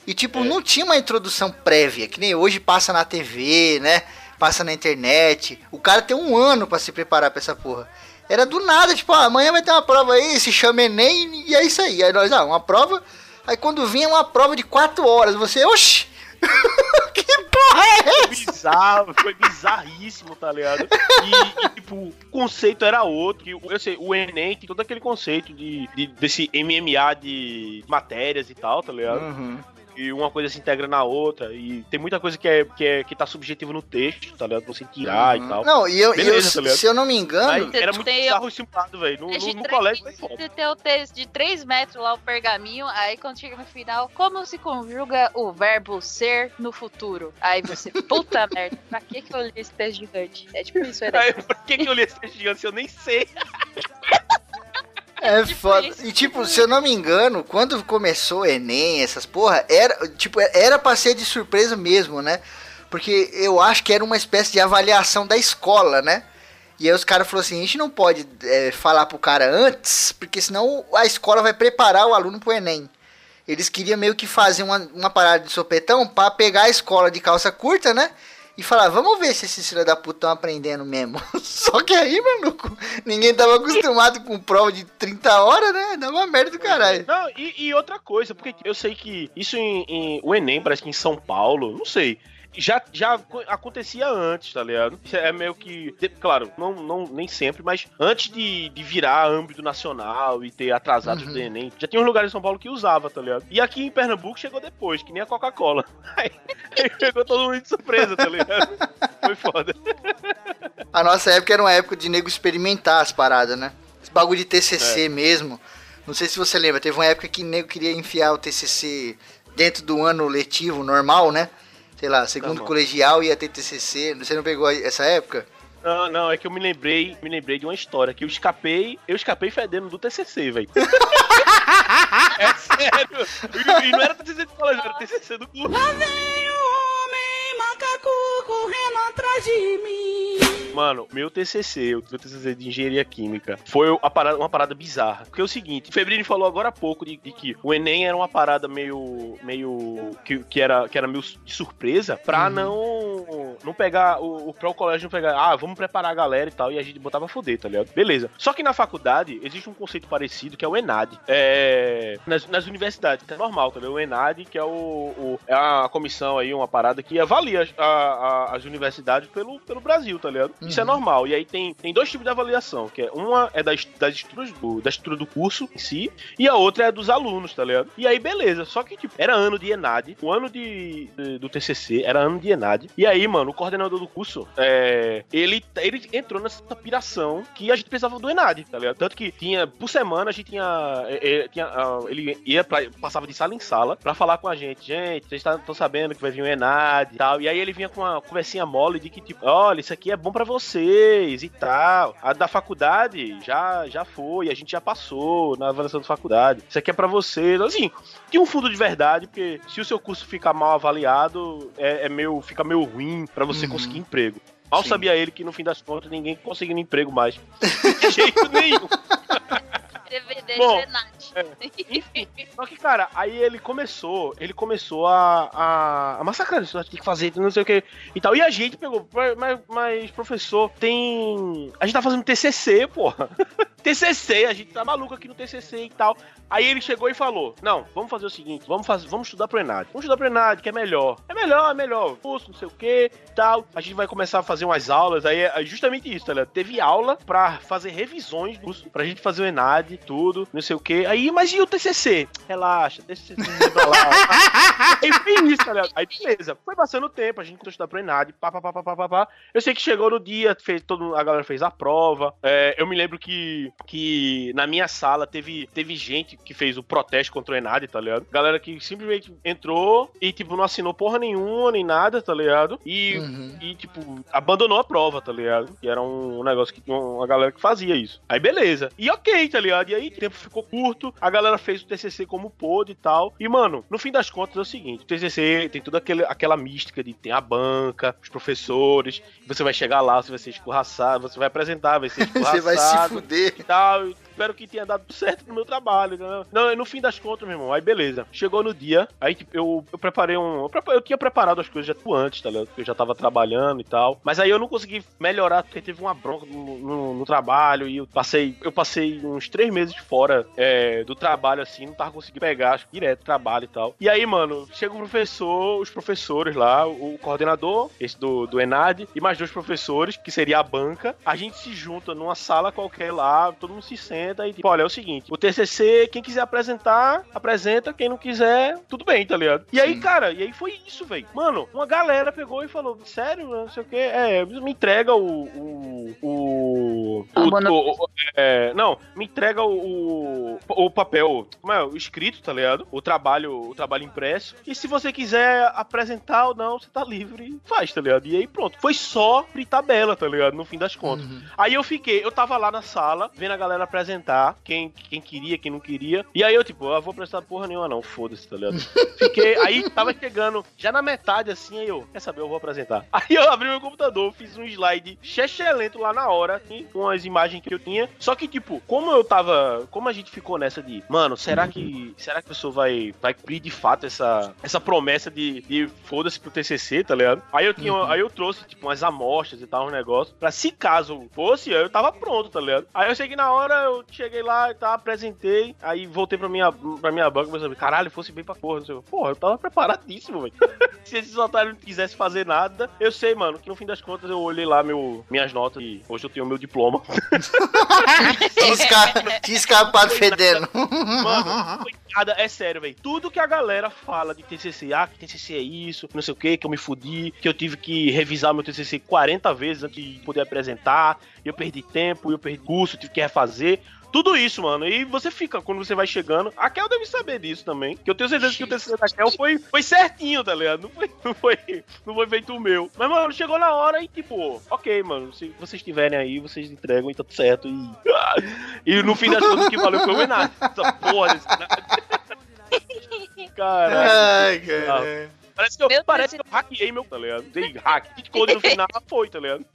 E tipo, não tinha uma introdução prévia, que nem hoje passa na TV, né? Passa na internet. O cara tem um ano pra se preparar pra essa porra. Era do nada, tipo, ah, amanhã vai ter uma prova aí, se chama Enem, e é isso aí. Aí nós, ah, uma prova. Aí quando vinha uma prova de 4 horas, você, oxi! que porra é Foi essa? bizarro, foi bizarríssimo, tá ligado? E, e, tipo, o conceito era outro. que Eu sei, o Enem tem todo aquele conceito de, de- desse MMA de matérias e tal, tá ligado? Uhum. E uma coisa se integra na outra. E tem muita coisa que, é, que, é, que tá subjetivo no texto, tá ligado? Pra você tirar e tal. Não, e eu, e eu- Beleza, tá se eu não me engano, Aí era muito Tem- bizarro simulado, velho. No, no, no três- colégio foi foda. de ter o texto de 3 metros lá, o pergaminho, aí quando chega no final, como se conjuga o verbo ser no futuro? Aí você, puta merda, pra que que eu li esse texto gigante? É tipo isso, era. Aí, por que, que eu li esse texto gigante se eu nem sei? É Tipo foda. isso. E tipo, se eu não me engano, quando começou o Enem, essas porra, era, tipo, era pra ser de surpresa mesmo, né? Porque eu acho que era uma espécie de avaliação da escola, né? E aí os caras falaram assim, a gente não pode é, falar pro cara antes, porque senão a escola vai preparar o aluno pro Enem. Eles queriam meio que fazer uma, uma parada de sopetão pra pegar a escola de calça curta, né? E falar, vamos ver se esses filhos da puta estão aprendendo mesmo. Só que aí, maluco, ninguém tava acostumado com prova de 30 horas, né? Dá uma merda do caralho. Não, e, e outra coisa, porque eu sei que isso em, em- o Enem, parece que em São Paulo, não sei. Já, já aco- acontecia antes, tá ligado? É meio que. Claro, não, não, nem sempre, mas antes de, de virar âmbito nacional e ter atrasados Uhum. do Enem, já tinha uns lugares em São Paulo que usava, tá ligado? E aqui em Pernambuco chegou depois, que nem a Coca-Cola. Aí, aí pegou todo mundo de surpresa, tá ligado? Foi foda. A nossa época era uma época de nego experimentar as paradas, né? Esse bagulho de TCC mesmo. Não sei se você lembra, teve uma época que nego queria enfiar o TCC dentro do ano letivo normal, né? Sei lá, segundo Tá colegial ia ter TCC. Você não pegou essa época? Não, não, é que eu me lembrei, me lembrei de uma história que eu escapei, eu escapei fedendo do TCC, velho. é sério. E, e não era TCC do colégio, era TCC do curso. Lá vem o homem macaco correndo atrás de mim. Mano, meu TCC, o meu TCC de engenharia química, foi a parada- uma parada bizarra. Porque é o seguinte, o Febrini falou agora há pouco de, de que o Enem era uma parada meio. meio. que, que era, que era meio de surpresa pra não. não pegar. O, o, pra o colégio não pegar. Ah, vamos preparar a galera e tal. E a gente botava foder, tá ligado? Beleza. Só que na faculdade existe um conceito parecido que é o ENAD. É. Nas, nas universidades, que é normal, tá ligado? O ENAD, que é o. o- é a comissão aí, uma parada que avalia as, a- a- as universidades pelo, pelo Brasil, tá ligado? Isso é normal. E aí tem, tem dois tipos de avaliação, que é uma é das, das estruturas do, da estrutura do curso em si, e a outra é dos alunos, tá ligado? E aí, beleza. Só que, tipo, era ano de ENAD, o ano de, de- do TCC era ano de ENAD. E aí, mano, o coordenador do curso, é, ele, ele entrou nessa piração que a gente precisava do ENAD, tá ligado? Tanto que tinha, por semana, a gente tinha. é, é, tinha, ah, ele ia pra, passava de sala em sala pra falar com a gente. Gente, vocês estão sabendo que vai vir o ENAD e tal. E aí ele vinha com uma conversinha mole de que, tipo, olha, isso aqui é bom pra vocês e tal. A da faculdade já, já foi, a gente já passou na avaliação da faculdade. Isso aqui é pra vocês. Assim, tem um fundo de verdade, porque se o seu curso ficar mal avaliado, é, é meio, fica meio ruim pra você Uhum. conseguir emprego. Mal Sim. sabia ele que no fim das contas ninguém conseguindo emprego mais. De jeito nenhum. DVD Bom, Genat. Enfim, só que, cara, aí ele começou, ele começou a, a, a massacrar isso, tem que fazer, não sei o que e tal. E a gente pegou, mas, mas professor, tem. A gente tá fazendo TCC, porra. TCC, a gente tá maluco aqui no TCC e tal. Aí ele chegou e falou: Não, vamos fazer o seguinte, vamos, fazer, vamos estudar pro Enad. Vamos estudar pro Enad, que é melhor. É melhor, é melhor. Curso, não sei o que tal. A gente vai começar a fazer umas aulas. Aí é justamente isso, tá ligado? Teve aula pra fazer revisões do curso, pra gente fazer o Enad, tudo, não sei o que. Aí, mas e o TCC? Relaxa, TCC pra lá. Foi isso, tá? Aí beleza. Foi passando o tempo, a gente começou a estudar pro Enad, pá, pá, pá, pá, pá, pá. Eu sei que chegou no dia, fez, todo, a galera fez a prova. É, eu me lembro que que na minha sala teve, teve gente que fez o protesto contra o Enad, tá ligado? Galera que simplesmente entrou e, tipo, não assinou porra nenhuma, nem nada, tá ligado? E, Uhum. e tipo, abandonou a prova, tá ligado? Que era um negócio que uma galera que fazia isso. Aí beleza. E ok, tá ligado? E aí o tempo ficou curto, a galera fez o TCC como pôde e tal. E, mano, no fim das contas é o seguinte: o TCC tem toda aquele, aquela mística de tem a banca, os professores, você vai chegar lá, você vai ser escorraçado, você vai apresentar, vai ser escorraçado Você vai se fuder. e tal. e Espero que tenha dado certo no meu trabalho. entendeu? Não, no fim das contas, meu irmão, aí beleza. Chegou no dia, aí tipo, eu, eu preparei um. Eu, eu tinha preparado as coisas já tu antes, tá ligado? Porque eu já tava trabalhando e tal. Mas aí eu não consegui melhorar, porque teve uma bronca no, no- no trabalho e eu passei, eu passei uns três meses fora é, do trabalho, assim, não tava conseguindo pegar, acho direto trabalho e tal. E aí, mano, chega o professor, os professores lá, o coordenador, esse do, do Enad, e mais dois professores, que seria a banca. A gente se junta numa sala qualquer lá, todo mundo se senta e tipo, olha, é o seguinte, o TCC, quem quiser apresentar, apresenta, quem não quiser, tudo bem, tá ligado? E aí, Sim. cara, e aí foi isso, velho. Mano, uma galera pegou e falou, sério, não sei o que, é, me entrega o... o, o, A o- o- o- é, não, me entrega o, o, o papel, como é, o escrito, tá ligado? O trabalho, o trabalho impresso. E se você quiser apresentar ou não, você tá livre, faz, tá ligado? E aí pronto. Foi só por tabela, tá ligado? No fim das contas. Uhum. Aí eu fiquei, eu tava lá na sala, vendo a galera apresentar, quem, quem queria, quem não queria. E aí eu, tipo, eu vou apresentar porra nenhuma, não, foda-se, tá ligado? Fiquei, aí tava chegando já na metade assim, aí eu, quer saber, eu vou apresentar. Aí eu abri meu computador, fiz um slide excelente lá na hora, assim, com as imagens que eu tinha. Só que, tipo, como eu tava. Como a gente ficou nessa de, mano, será que. Será que a pessoa vai, vai cumprir de fato essa, essa promessa de, de foda-se pro TCC, tá ligado? Aí eu tinha, aí eu trouxe, tipo, umas amostras e tal, um negócio, pra se caso fosse, eu tava pronto, tá ligado? Aí eu cheguei na hora, eu cheguei lá e tal, apresentei, aí voltei pra minha, pra minha banca e pensei, caralho, fosse bem pra porra, não sei. Porra, eu tava preparadíssimo, velho. Se esses otários não quisessem fazer nada, eu sei, mano, que no fim das contas eu olhei lá meu, minhas notas e hoje eu tenho meu diploma. Tinha, esca... Tinha escapado fedendo. Mano, foi nada, é sério, velho. Tudo que a galera fala de TCC, ah, que TCC é isso, não sei o que, que eu me fudi, que eu tive que revisar meu TCC 40 vezes antes de poder apresentar, e eu perdi tempo, eu perdi curso, tive que refazer. Tudo isso, mano. E você fica, quando você vai chegando. A Kel deve saber disso também. Que eu tenho certeza que o TCC da Kel foi, foi certinho, tá ligado? Não foi, não, foi, não foi feito o meu. Mas, mano, chegou na hora e, tipo, ok, mano. Se vocês estiverem aí, vocês entregam e tá tudo certo. E, e no fim das contas, o que valeu foi o Enad. Essa porra desse Caralho. Ai, cara. Parece que eu, Meu parece que eu hackeei meu, tá ligado? Dei hack. Code no final foi, tá ligado?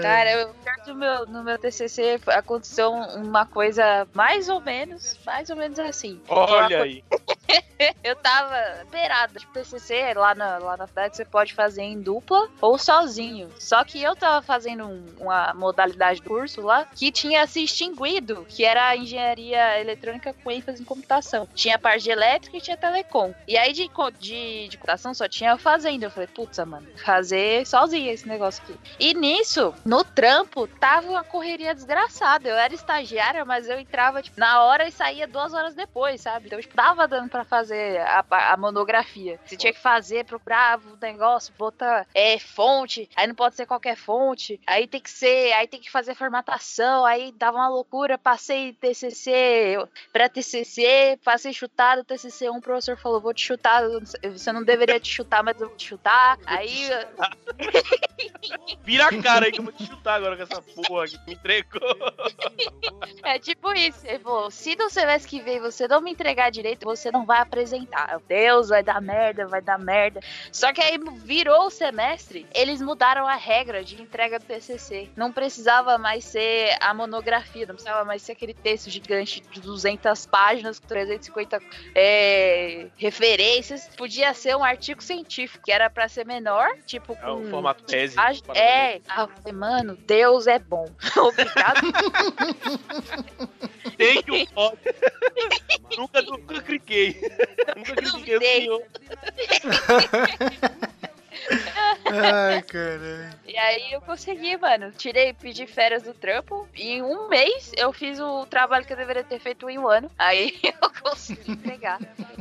Cara, eu, do meu, no meu TCC aconteceu um- uma coisa mais ou menos, mais ou menos assim. Olha aí. Eu tava beirada. Tipo, TCC lá na, lá na cidade você pode fazer em dupla ou sozinho. Só que eu tava fazendo um- uma modalidade do curso lá que tinha se extinguido, que era a engenharia eletrônica com ênfase em computação. Tinha parte de elétrica e tinha telecom. E aí de, de, de computação só tinha fazendo. Eu falei, putz, mano, fazer sozinha esse negócio aqui. E nisso, no trampo, tava uma correria desgraçada. Eu era estagiária, mas eu entrava, tipo, na hora e saía duas horas depois, sabe? Então, tipo, tava dando pra fazer a, a monografia. Você tinha que fazer, procurar o negócio, botar é, fonte, aí não pode ser qualquer fonte, aí tem que ser, aí tem que fazer formatação, aí dava uma loucura, passei TCC, pré-TCC, passei chutado, TCC 1, o professor falou, vou te chutar, você não deveria te chutar, mas eu vou te chutar, aí Vira a cara aí que eu vou te chutar agora com essa porra que me entregou. É tipo isso. Ele falou: se no semestre que vem você não me entregar direito, você não vai apresentar. Eu, Deus, vai dar merda, vai dar merda. Só que aí virou o semestre, eles mudaram a regra de entrega do TCC. Não precisava mais ser a monografia, não precisava mais ser aquele texto gigante de 200 páginas, com 350 é, referências. Podia ser um artigo científico, que era pra ser menor, tipo É com. o formato tese. É, ah, mano, Deus é bom. Obrigado Tem que o nunca, nunca cliquei. Nunca critiquei o senhor. Ai, caralho. E aí eu consegui, mano. Tirei, pedi férias do trampo. E em um mês eu fiz o trabalho que eu deveria ter feito em um ano. Aí eu consegui entregar.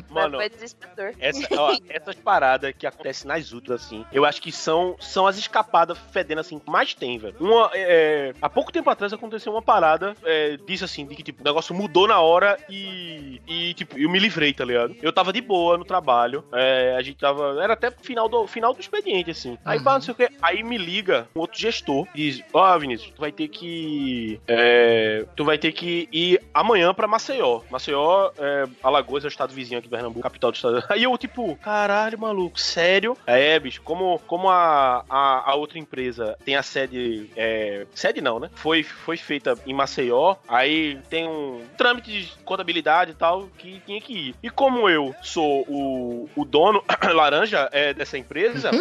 Mano, Foi desesperador. Essa, ó, essas paradas que acontecem nas últimas, assim, eu acho que são, são as escapadas fedendo, assim, que mais tem, velho. Uma, é, há pouco tempo atrás aconteceu uma parada, é, disse assim, de que, tipo, o negócio mudou na hora e, e tipo, eu me livrei, tá ligado? Eu tava de boa no trabalho, é, a gente tava, era até final do, final do expediente, assim. Aí, pá, não sei o que, aí me liga um outro gestor e diz, ó, Vinícius, tu vai ter que, é, tu vai ter que ir amanhã pra Maceió. Maceió, é, Alagoas é o estado vizinho aqui do Pernambuco, capital do estado. Aí eu, tipo, caralho, maluco, sério? É, bicho, como, como a, a, a outra empresa tem a sede. É, sede não, né? Foi, foi feita em Maceió, aí tem um trâmite de contabilidade e tal que tinha que ir. E como eu sou o, o dono laranja é, dessa empresa,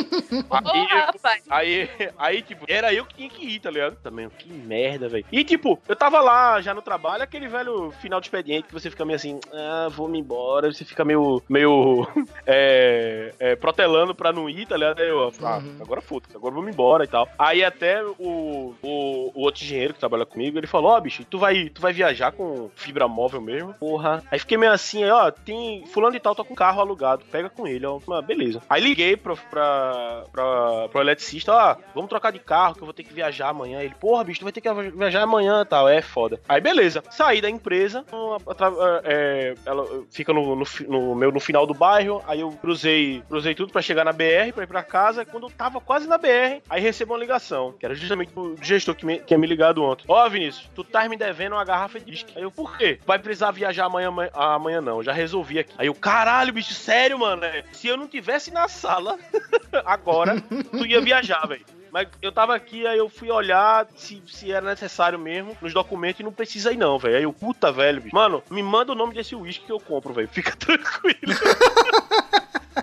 aí, rapaz. Aí, aí, tipo, era eu que tinha que ir, tá ligado? Também, que merda, velho. E, tipo, eu tava lá já no trabalho, aquele velho final de expediente que você fica meio assim, ah, vou me embora. Você fica meio, meio, é, é, protelando pra não ir, tá ligado? Aí eu, ah, agora foda-se, agora vamos embora e tal. Aí até o, o, o outro engenheiro que trabalha comigo, ele falou, ó, bicho, tu vai, tu vai viajar com fibra móvel mesmo? Porra. Aí fiquei meio assim, aí, ó, tem fulano de tal, tá com carro alugado, pega com ele, ó. Ah, beleza. Aí liguei pro, pra, pra, pro eletricista, ó, vamos trocar de carro que eu vou ter que viajar amanhã. Ele, porra, bicho, tu vai ter que viajar amanhã e tal. É foda. Aí beleza. Saí da empresa, atra- é, ela fica no, no, no meu, no final do bairro, aí eu cruzei, cruzei tudo pra chegar na BR, pra ir pra casa. Quando eu tava quase na BR, aí recebo uma ligação, que era justamente do gestor que me, que tinha me ligado ontem. Ó, Vinícius, tu tá me devendo uma garrafa de disque. Aí eu, por quê? Vai precisar viajar amanhã, amanhã, amanhã não, já resolvi aqui. Aí eu, caralho, bicho, sério, mano, é, se eu não tivesse na sala agora, tu ia viajar, velho. Mas eu tava aqui, aí eu fui olhar se, se era necessário mesmo nos documentos e não precisa ir não, velho. Aí eu, puta, velho, bicho. Mano, me manda o nome desse uísque que eu compro, velho. Fica tranquilo.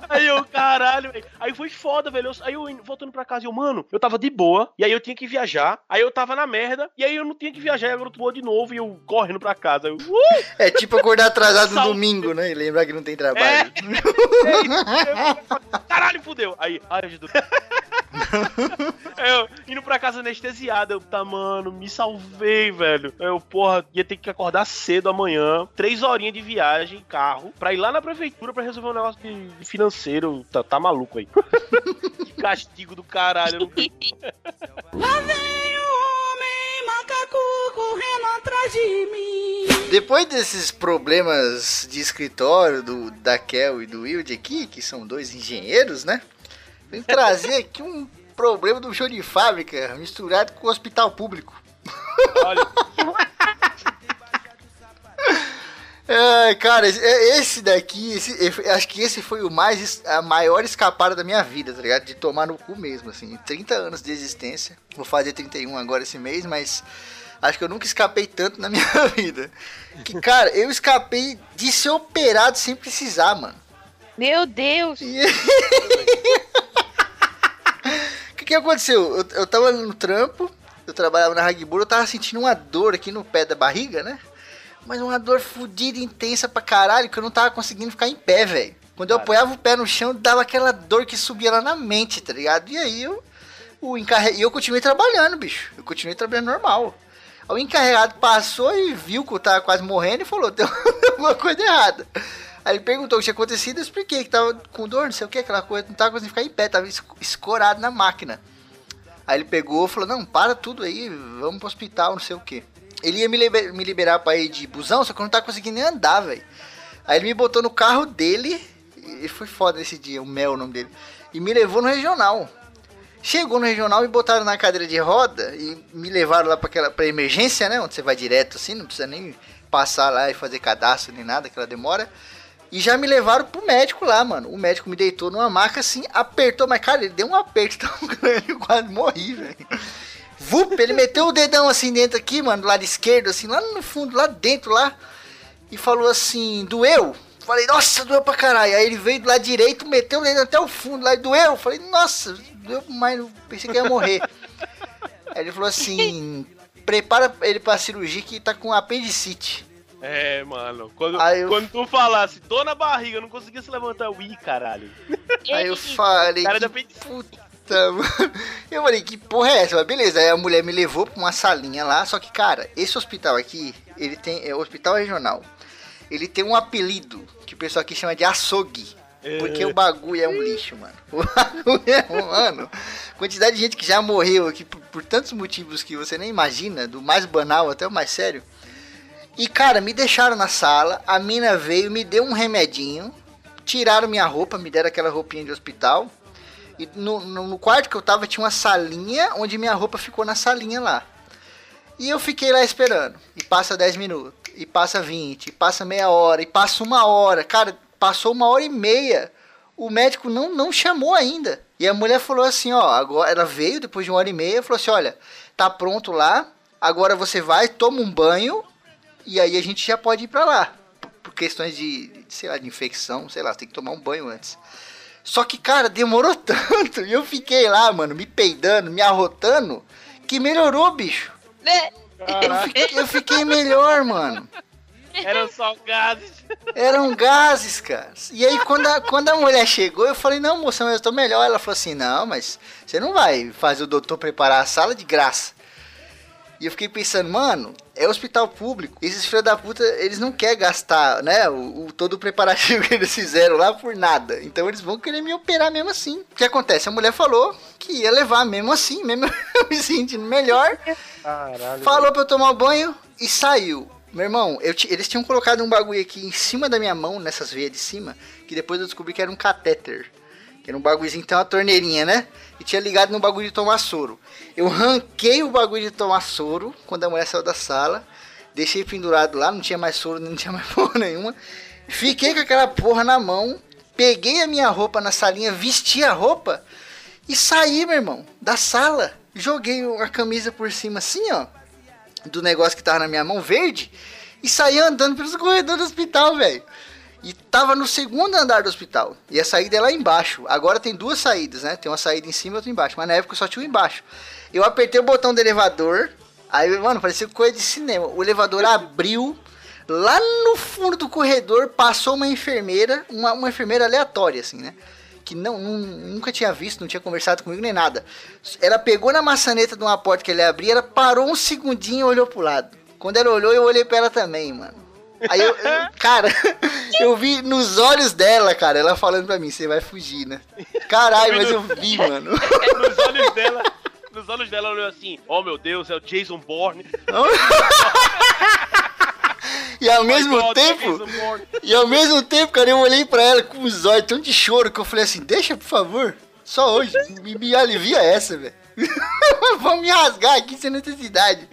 Aí eu, caralho, velho. Aí foi foda, velho. Aí eu voltando pra casa, eu, mano, eu tava de boa, e aí eu tinha que viajar, aí eu tava na merda, e aí eu não tinha que viajar, e agora eu tô de novo, e eu correndo pra casa. Eu, uh, É tipo acordar atrasado no domingo, né? E lembrar que não tem é, trabalho. é isso. Eu- Caralho, fudeu. Aí, ai, Jesus. Eu indo pra casa anestesiado, eu, tá, mano, me salvei, velho. Eu, porra, ia ter que acordar cedo amanhã, três horinhas de viagem, carro, pra ir lá na prefeitura pra resolver um negócio de de financeiro. Tá, tá maluco aí. que castigo do caralho. não- Lá vem o homem macaco correndo atrás de mim. Depois desses problemas de escritório do, da Kel e do Wilde aqui, que são dois engenheiros, né? Vem trazer aqui um problema do show de fábrica misturado com o hospital público. Olha, É, cara, esse- é- esse daqui, esse- acho que esse foi o mais, a maior escapada da minha vida, tá ligado? De tomar no cu mesmo, assim. 30 anos de existência. Vou fazer 31 agora esse mês, mas acho que eu nunca escapei tanto na minha vida. Que, cara, eu escapei de ser operado sem precisar, mano. Meu Deus. E- que, que aconteceu? Eu, eu tava no trampo, eu trabalhava na Ragbull, eu tava sentindo uma dor aqui no pé da barriga, né? Mas uma dor fodida, intensa pra caralho, que eu não tava conseguindo ficar em pé, velho. Quando eu apoiava o pé no chão, dava aquela dor que subia lá na mente, tá ligado? E aí eu, o encarre... e eu continuei trabalhando, bicho. Eu continuei trabalhando normal. Aí O encarregado passou e viu que eu tava quase morrendo e falou: tem alguma coisa errada. Aí ele perguntou o que tinha acontecido, eu expliquei que tava com dor, não sei o que, aquela coisa, não tava conseguindo ficar em pé, tava es- escorado na máquina. Aí ele pegou falou: Não, para tudo aí, vamos pro hospital, não sei o que. Ele ia me, liber- me liberar pra ir de busão, só que eu não tava conseguindo nem andar, velho. Aí ele me botou no carro dele, e foi foda esse dia, o Mel, o nome dele, e me levou no regional. Chegou no regional, me botaram na cadeira de roda e me levaram lá pra, aquela, pra emergência, né? Onde você vai direto assim, não precisa nem passar lá e fazer cadastro nem nada, aquela demora. E já me levaram pro médico lá, mano. O médico me deitou numa maca assim, apertou, mas cara, ele deu um aperto tão grande, eu quase morri, velho. Vup, ele meteu o dedão assim dentro aqui, mano, do lado esquerdo, assim, lá no fundo, lá dentro, lá. E falou assim, doeu? Falei, nossa, doeu pra caralho. Aí ele veio do lado direito, meteu o dedo até o fundo lá e doeu. Falei, nossa, doeu mais, eu pensei que ia morrer. Aí ele falou assim, prepara ele pra cirurgia que tá com apendicite. É, mano. Quando, Aí eu- quando tu falasse, tô na barriga, eu não conseguia se levantar. Eu, Ih, caralho. Aí eu falei, Cara que da puta, mano. Eu falei, que porra é essa? Mas beleza, aí a mulher me levou pra uma salinha lá, só que, cara, esse hospital aqui, ele tem, é o hospital regional. ele tem um apelido que o pessoal aqui chama de açougue. Porque o bagulho é um lixo, mano. O bagulho é um, mano. Quantidade de gente que já morreu aqui por, por tantos motivos que você nem imagina, do mais banal até o mais sério. E cara, me deixaram na sala, a mina veio, me deu um remedinho, tiraram minha roupa, me deram aquela roupinha de hospital. E no, no, no quarto que eu tava tinha uma salinha onde minha roupa ficou na salinha lá. E eu fiquei lá esperando. E passa 10 minutos, e passa 20, e passa meia hora, e passa uma hora. Cara, passou uma hora e meia. O médico não, não chamou ainda. E a mulher falou assim, ó, agora ela veio depois de uma hora e meia, falou assim, olha, tá pronto lá, agora você vai, toma um banho e aí a gente já pode ir pra lá. Por, questões de, de, sei lá, de infecção, sei lá, tem que tomar um banho antes. Só que, cara, demorou tanto. E eu fiquei lá, mano, me peidando, me arrotando, que melhorou, bicho. Né? Eu fiquei, eu fiquei melhor, mano. Eram só gases. Eram gases, cara. E aí, quando a, quando a mulher chegou, eu falei, não, moça, mas eu tô melhor. Ela falou assim, não, mas você não vai fazer o doutor preparar a sala de graça. E eu fiquei pensando, mano, é hospital público. Esses filhos da puta, eles não querem gastar, né, o, o- todo o preparativo que eles fizeram lá por nada. Então eles vão querer me operar mesmo assim. O que acontece? A mulher falou que ia levar mesmo assim, mesmo eu me sentindo melhor. Caralho. Falou pra eu tomar banho e saiu. Meu irmão, eles tinham colocado um bagulho aqui em cima da minha mão, nessas veias de cima, que depois eu descobri que era um catéter. Que era um bagulhozinho, então uma torneirinha, né? E tinha ligado no bagulho de tomar soro. Eu ranquei o bagulho de tomar soro quando a mulher saiu da sala. Deixei pendurado lá, não tinha mais soro, não tinha mais porra nenhuma. Fiquei com aquela porra na mão. Peguei a minha roupa na salinha, vesti a roupa e saí, meu irmão, da sala. Joguei a camisa por cima assim, ó do negócio que tava na minha mão verde e saí andando pelos corredores do hospital, velho. E tava no segundo andar do hospital. E a saída é lá embaixo. Agora tem duas saídas, né? Tem uma saída em cima e outra embaixo. Mas na época só tinha uma embaixo. Eu apertei o botão do elevador. Aí, mano, parecia coisa de cinema. O elevador abriu. Lá no fundo do corredor passou uma enfermeira. Uma, uma enfermeira aleatória, assim, né? que não, nun- nunca tinha visto, não tinha conversado comigo nem nada. Ela pegou na maçaneta de uma porta que ele abria, ela parou um segundinho e olhou pro lado. Quando ela olhou, eu olhei pra ela também, mano. Aí eu, eu- cara, eu vi nos olhos dela, cara, ela falando pra mim, você vai fugir, né? Caralho, mas eu vi, mano. Nos olhos dela. Nos olhos dela ela olhou assim, oh meu Deus, é o Jason Bourne. E ao Oh mesmo God, tempo, Jason Bourne. e ao mesmo tempo, cara, eu olhei pra ela com os olhos tão de choro que eu falei assim, deixa, por favor, só hoje, me, me alivia essa, velho. Vão me rasgar aqui sem necessidade.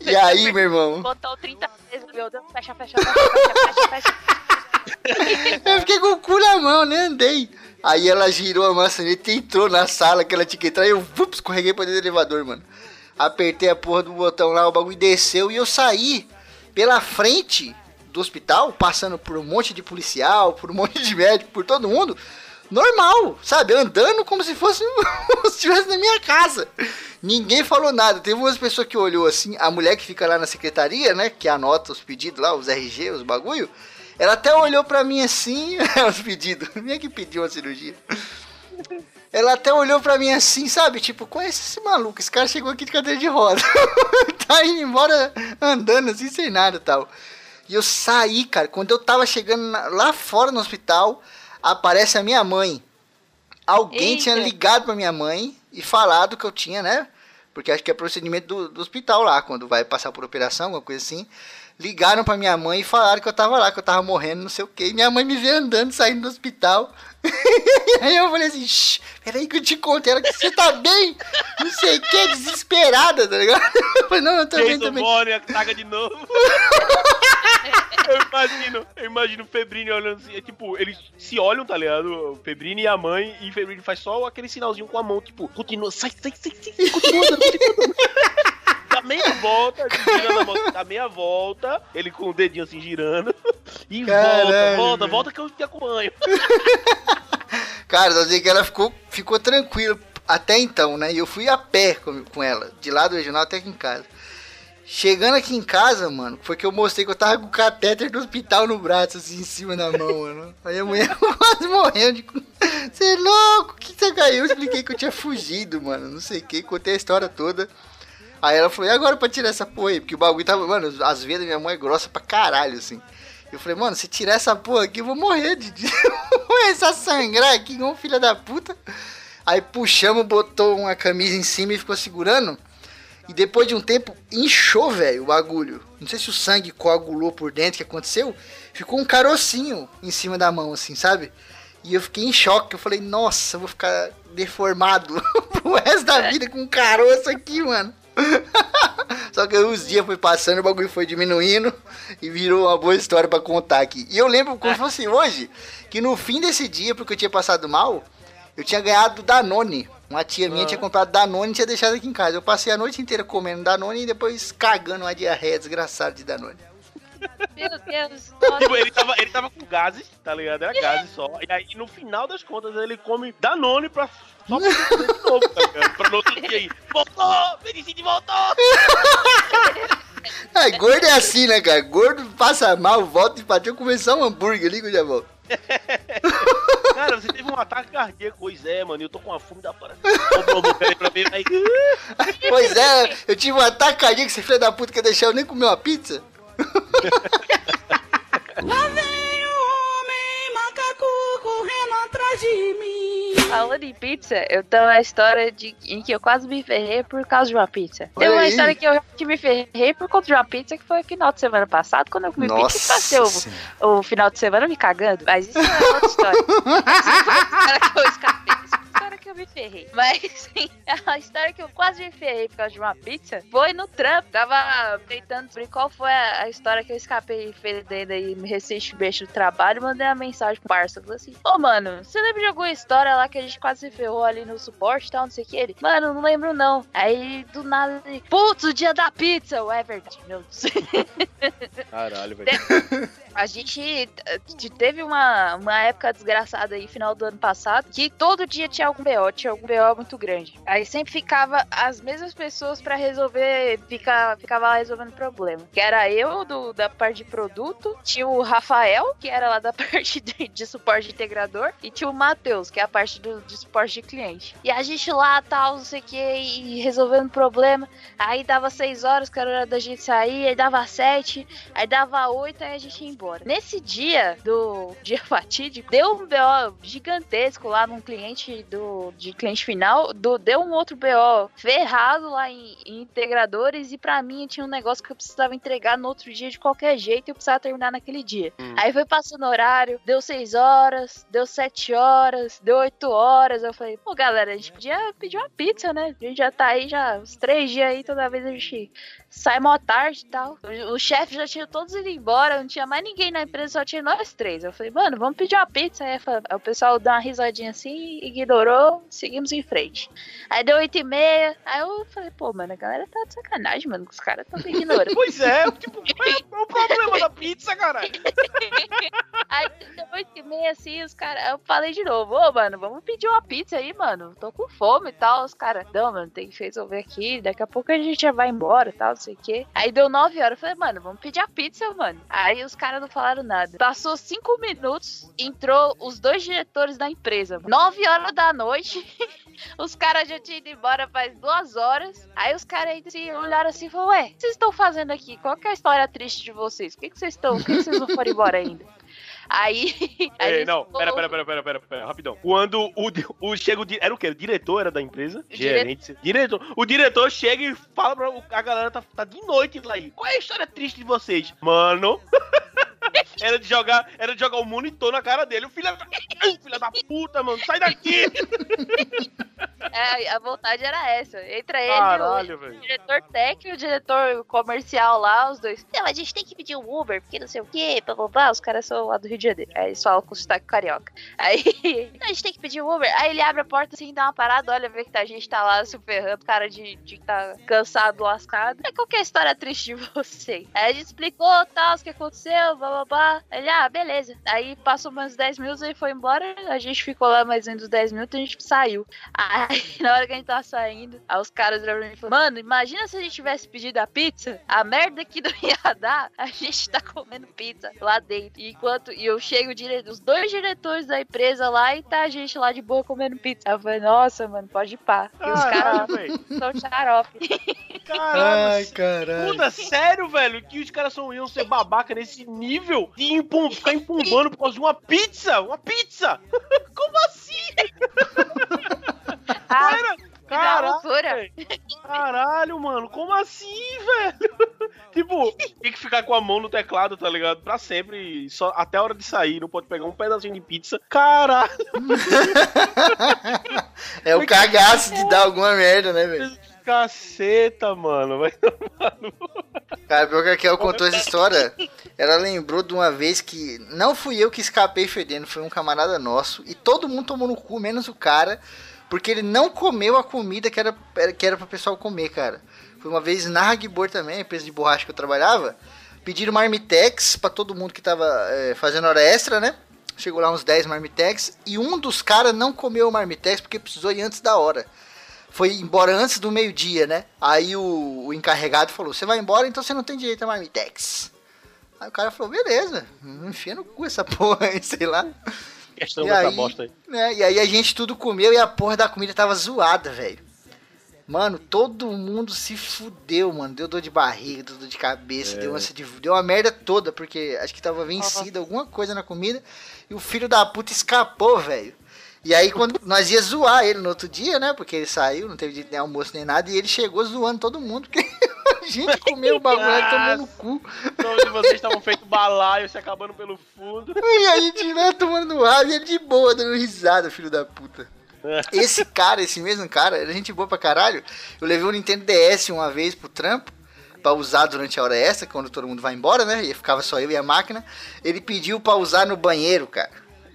E aí, meu irmão? Botou 30 vezes, meu Deus, fecha, fecha, fecha, fecha, fecha, fecha. Eu fiquei com o cu na mão, nem andei. Aí ela girou a maçaneta e entrou na sala que ela tinha que entrar. E eu vup, escorreguei pra dentro do elevador, mano. Apertei a porra do botão lá, o bagulho desceu e eu saí pela frente do hospital, passando por um monte de policial, por um monte de médico, por todo mundo. Normal, sabe? Andando como se fosse se estivesse na minha casa. Ninguém falou nada. Teve umas pessoas que olhou assim, a mulher que fica lá na secretaria, né? Que anota os pedidos lá, os RG, os bagulho. Ela até olhou pra mim assim, os pedidos. Minha que pediu uma cirurgia. Ela até olhou pra mim assim, sabe? Tipo, conhece esse maluco? Esse cara chegou aqui de cadeira de roda. tá indo embora andando assim, sem nada e tal. E eu saí, cara. Quando eu tava chegando lá fora no hospital, aparece a minha mãe. Alguém Eita. tinha ligado pra minha mãe e falado que eu tinha, né? Porque acho que é procedimento do, do hospital lá, quando vai passar por operação, alguma coisa assim. Ligaram pra minha mãe e falaram que eu tava lá, que eu tava morrendo, não sei o que. Minha mãe me veio andando, saindo do hospital. e aí eu falei assim, Shh, peraí que eu te conto. Ela que você tá bem? Não sei o que, desesperada, tá ligado? Eu falei, não, eu tô bem Jason também. Bourne, a saga de novo. eu imagino, eu imagino o Febrini olhando assim, é tipo, eles se olham, tá ligado? O Febrini e a mãe, e o Febrini faz só aquele sinalzinho com a mão, tipo, continua, sai, sai, sai, sai, continua, continua. andando. Dá meia volta, girando a mão, dá meia volta, ele com o dedinho assim girando, e Caralho, volta, volta, volta que eu te acompanho. Cara, só sei que ela ficou, ficou tranquila até então, né? E eu fui a pé com, com ela, de lá do regional até aqui em casa. Chegando aqui em casa, mano, foi que eu mostrei que eu tava com o catéter do hospital no braço, assim, em cima da mão, mano. Aí a mulher quase morrendo de... Você é louco? O que você caiu? Eu expliquei que eu tinha fugido, mano, não sei o que, contei a história toda. Aí ela falou, e agora pra tirar essa porra aí? Porque o bagulho tava, mano, as veias da minha mão é grossa pra caralho, assim. Eu falei, mano, se tirar essa porra aqui, eu vou morrer de. começar a sangrar aqui, igual um filho da puta. Aí puxamos, botou uma camisa em cima e ficou segurando. E depois de um tempo, inchou, velho, o bagulho. Não sei se o sangue coagulou por dentro, o que aconteceu. Ficou um carocinho em cima da mão, assim, sabe? E eu fiquei em choque. Eu falei, nossa, eu vou ficar deformado pro resto da vida com um caroço aqui, mano. Só que os dias foi passando, o bagulho foi diminuindo e virou uma boa história pra contar aqui. E eu lembro como se fosse hoje, que no fim desse dia, porque eu tinha passado mal, eu tinha ganhado Danone. Uma tia minha tinha comprado Danone e tinha deixado aqui em casa. Eu passei a noite inteira comendo Danone e depois cagando uma diarreia desgraçada de Danone. Meu Deus. Tipo, ele tava, ele tava com gases, tá ligado? Era gases só. E aí, no final das contas, ele come Danone pra. Só pra de novo, tá ligado? Pra no outro dia aí. Voltou! Felicite voltou! É, gordo é assim, né, cara? Gordo passa mal, volta e bateu comer só um hambúrguer ali que eu já volto. Cara, você teve um ataque cardíaco. Pois é, mano. Eu tô com uma fome da. Aí. Pois é, eu tive um ataque cardíaco, esse filho da puta que deixou eu nem comer uma pizza. Lá vem o homem macaco correndo atrás de mim. Falando em pizza, eu tenho uma história de, em que eu quase me ferrei por causa de uma pizza. Tem uma história que eu realmente me ferrei por conta de uma pizza que foi final de semana passado, quando eu comi pizza e passei o, o final de semana me cagando. Mas isso é outra história. Isso foi a história que eu escapei. Eu me ferrei. Mas sim, a história que eu quase me ferrei por causa de uma pizza foi no trampo. Tava tentando descobrir qual foi a, história que eu escapei fedendo aí, me recente beijo do trabalho. Mandei uma mensagem pro parça. Falei assim: Ô, mano, você lembra de alguma história lá que a gente quase se ferrou ali no suporte e tal, não sei o que? Ele, mano, não lembro não. Aí do nada ele, putz, o dia da pizza. Ué, é verdade, meu Deus. Caralho, velho. A gente te- teve uma, uma época desgraçada aí, final do ano passado, que todo dia tinha algum BO, tinha algum BO muito grande. Aí sempre ficava as mesmas pessoas pra resolver, fica, ficava lá resolvendo problema. Que era eu, do, da parte de produto, tinha o Rafael, que era lá da parte de, de suporte integrador, e tinha o Matheus, que é a parte do, de suporte de cliente. E a gente lá, tal, não sei o que, e resolvendo problema. Aí dava seis horas, que era hora da gente sair, aí dava sete, Aí dava 8 aí a gente ia embora. Nesse dia do dia fatídico, deu um BO gigantesco lá num cliente do de cliente final, do, deu um outro BO ferrado lá em, em integradores e pra mim tinha um negócio que eu precisava entregar no outro dia de qualquer jeito e eu precisava terminar naquele dia. Hum. Aí foi passando horário, deu 6 horas, deu 7 horas, deu 8 horas. Eu falei, pô, galera, a gente podia pedir uma pizza, né? A gente já tá aí já uns 3 dias aí, toda vez a gente sai mó tarde e tal. O, o chefe já tinha todos ido embora, não tinha mais ninguém na empresa, só tinha nós três. Eu falei, mano, vamos pedir uma pizza. Aí, fa- aí o pessoal deu uma risadinha assim, ignorou, seguimos em frente. Aí deu 8 e meia, aí eu falei, pô, mano, a galera tá de sacanagem, mano, os caras tão me ignorando. Pois é, tipo, qual é o problema da pizza, caralho? Aí deu 8 e meia assim, os caras. Eu falei de novo, ô mano, vamos pedir uma pizza aí, mano. Tô com fome e tal. Os caras, não, mano, tem que resolver aqui. Daqui a pouco a gente já vai embora e tal, não sei o quê. Aí deu 9 horas. Eu falei, mano, vamos pedir a pizza, mano. Aí os caras não falaram nada. Passou 5 minutos, entrou os dois diretores da empresa. 9 horas da noite. Os caras já tinham ido embora faz duas horas. Aí os caras se olharam assim e falaram: Ué, o que vocês estão fazendo aqui? Qual que é a história triste de vocês? Por que, que vocês estão? Por que, que vocês não foram embora ainda? Aí. Ei, não, ficou- pera, pera, pera, pera, pera, pera, rapidão. Quando o, o chega o, era o quê? O diretor era da empresa? Dire- Gerente. Diretor. O diretor chega e fala pra o- a galera tá, tá de noite lá aí. Qual é a história triste de vocês? Mano. Era de jogar, era de jogar o monitor na cara dele. O filho da, filho da puta, mano, sai daqui! É, a vontade era essa. Entra ele, Caralho, o diretor técnico e o diretor comercial lá, os dois. Não, a gente tem que pedir um Uber, porque não sei o quê, blá blá blá. Os caras são lá do Rio de Janeiro. Aí eles falam com sotaque carioca. Aí, "Não, a gente tem que pedir um Uber. Aí ele abre a porta assim, dá uma parada, olha, vê que tá, a gente tá lá se ferrando, cara de, de que tá cansado, lascado. Aí qual que é a história triste de vocês? Aí a gente explicou tal, o que aconteceu, blá blá blá. Ele, ah, beleza. Aí passou mais 10 minutos e foi embora. A gente ficou lá mais uns 10 minutos e a gente saiu. Aí, na hora que a gente tava saindo, aí os caras viraram pra mim e falaram: Mano, imagina se a gente tivesse pedido a pizza, a merda que não ia dar, a gente tá comendo pizza lá dentro. E enquanto e eu chego, dire... os dois diretores da empresa lá e tá a gente lá de boa comendo pizza. Aí eu falei: Nossa, mano, pode ir pá. E os caras Caralho, velho. são xarope. Caralho. caralho. Puta, sério, velho? Que os caras são, iam ser babaca nesse nível? De empum, ficar empumbando por causa de uma pizza? Uma pizza? Como assim? Ah, Cara, caralho, loucura. velho. caralho, mano, como assim, velho? tipo, tem que ficar com a mão no teclado, tá ligado? Pra sempre, só até a hora de sair, não pode pegar um pedacinho de pizza. Caralho, É o cagaço de dar alguma merda, né, velho? Caceta, mano. Vai Cara, pior que a Raquel contou essa história. Ela lembrou de uma vez que não fui eu que escapei fedendo, foi um camarada nosso. E todo mundo tomou no cu, menos o cara, porque ele não comeu a comida que era, que era pro pessoal comer, cara. Foi uma vez na Ragbor também, a empresa de borracha que eu trabalhava. Pediram marmitex pra todo mundo que tava é, fazendo hora extra, né? Chegou lá uns 10 marmitex. E um dos caras não comeu o marmitex porque precisou ir antes da hora foi embora antes do meio-dia, né? Aí o, o encarregado falou: Você vai embora, então você não tem direito a marmitex. Aí o cara falou: Beleza, enfia no cu essa porra aí, sei lá. questão E dessa aí, bosta aí. né, e aí a gente tudo comeu e a porra da comida tava zoada, velho. Mano, todo mundo se fudeu, mano. Deu dor de barriga, deu dor de cabeça, deu, uma, deu uma merda toda, porque acho que tava vencida alguma coisa na comida. E o filho da puta escapou, velho. E aí quando nós ia zoar ele no outro dia, né? Porque ele saiu, não teve nem almoço nem nada, e ele chegou zoando todo mundo, porque a gente comeu o bagulho e tomou no cu. Todos vocês estavam feito balaio, se acabando pelo fundo. E a gente lá tomando rabo e ele de boa, dando risada, filho da puta. Esse cara, esse mesmo cara, era gente boa pra caralho. Eu levei um Nintendo DS uma vez pro trampo, pra usar durante a hora extra, quando todo mundo vai embora, né? E ficava só eu e a máquina. Ele pediu pra usar no banheiro, cara.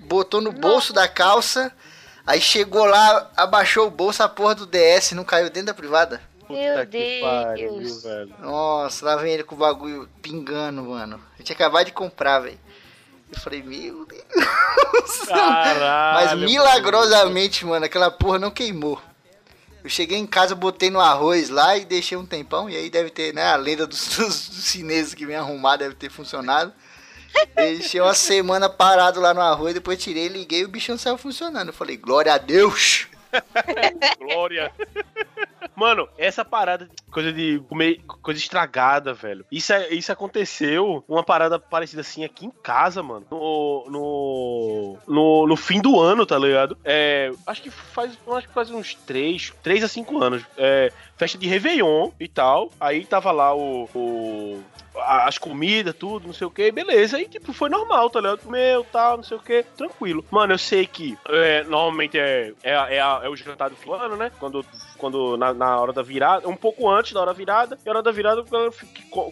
Botou no bolso da calça, aí chegou lá, abaixou o bolso, a porra do DS não caiu dentro da privada. Meu Puta pariu, Deus. velho. Nossa, lá vem ele com o bagulho pingando, mano. A gente acabou de comprar, velho. Eu falei, meu Deus. Caralho. Mas milagrosamente, mano, aquela porra não queimou. Eu cheguei em casa, botei no arroz lá e deixei um tempão. E aí deve ter, né? A lenda dos, dos, dos chineses que vem arrumar deve ter funcionado. Deixei uma semana parado lá no arroz, depois tirei, liguei e o bichão saiu funcionando. Eu falei, glória a Deus! Glória. Mano, essa parada de coisa de comer coisa estragada, velho. Isso, é- isso aconteceu, uma parada parecida assim aqui em casa, mano. No, no, no, no fim do ano, tá ligado? É, acho que faz, acho que faz uns 3, 3 a 5 anos. É, festa de Réveillon e tal. Aí tava lá o, o- as comidas, tudo, não sei o que, beleza. Aí, tipo, foi normal, tá ligado? Meu, tal, não sei o que, tranquilo. Mano, eu sei que é, normalmente é, é, é, é o jantar do ano, né? Quando, quando na, na hora da virada, um pouco antes da hora da virada, e a hora da virada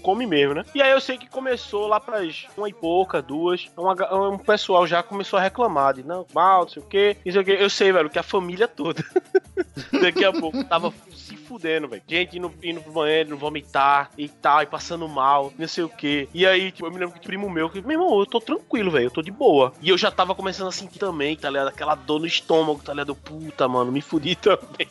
come mesmo, né? E aí eu sei que começou lá pras uma e pouca, duas, uma ga- um pessoal já começou a reclamar de não, mal, não sei o que, não sei o que. Eu sei, velho, que a família toda daqui a pouco tava se fudendo, velho. Gente indo, indo pro banheiro, vomitar e tal, e passando mal, não sei o que. E aí, tipo, eu me lembro que o primo meu, que, meu irmão, eu tô tranquilo, velho, eu tô de boa. E eu já tava começando a sentir também, tá ligado? Aquela dor no estômago, tá ligado? Puta, mano, me fudi também.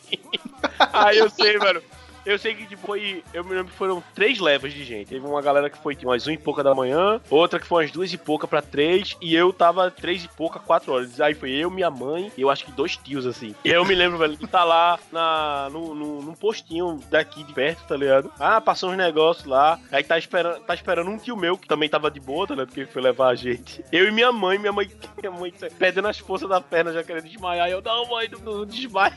aí eu sei, velho. Eu sei que tipo, foi. Eu me lembro que foram três levas de gente. Teve uma galera que foi tipo, umas um e pouca da manhã, outra que foi umas duas e pouca pra três, e eu tava três e pouca, quatro horas. Aí foi eu, minha mãe, eu acho que dois tios, assim. E eu me lembro, velho, de tá lá na, no, no, num postinho daqui de perto, tá ligado? Ah, passou uns negócios lá. Aí tá esperando, tá esperando um tio meu, que também tava de boa, tá ligado? Porque ele foi levar a gente. Eu e minha mãe, minha mãe, minha mãe perdendo as forças da perna, já querendo desmaiar. Eu, não, mãe, não, não desmaia.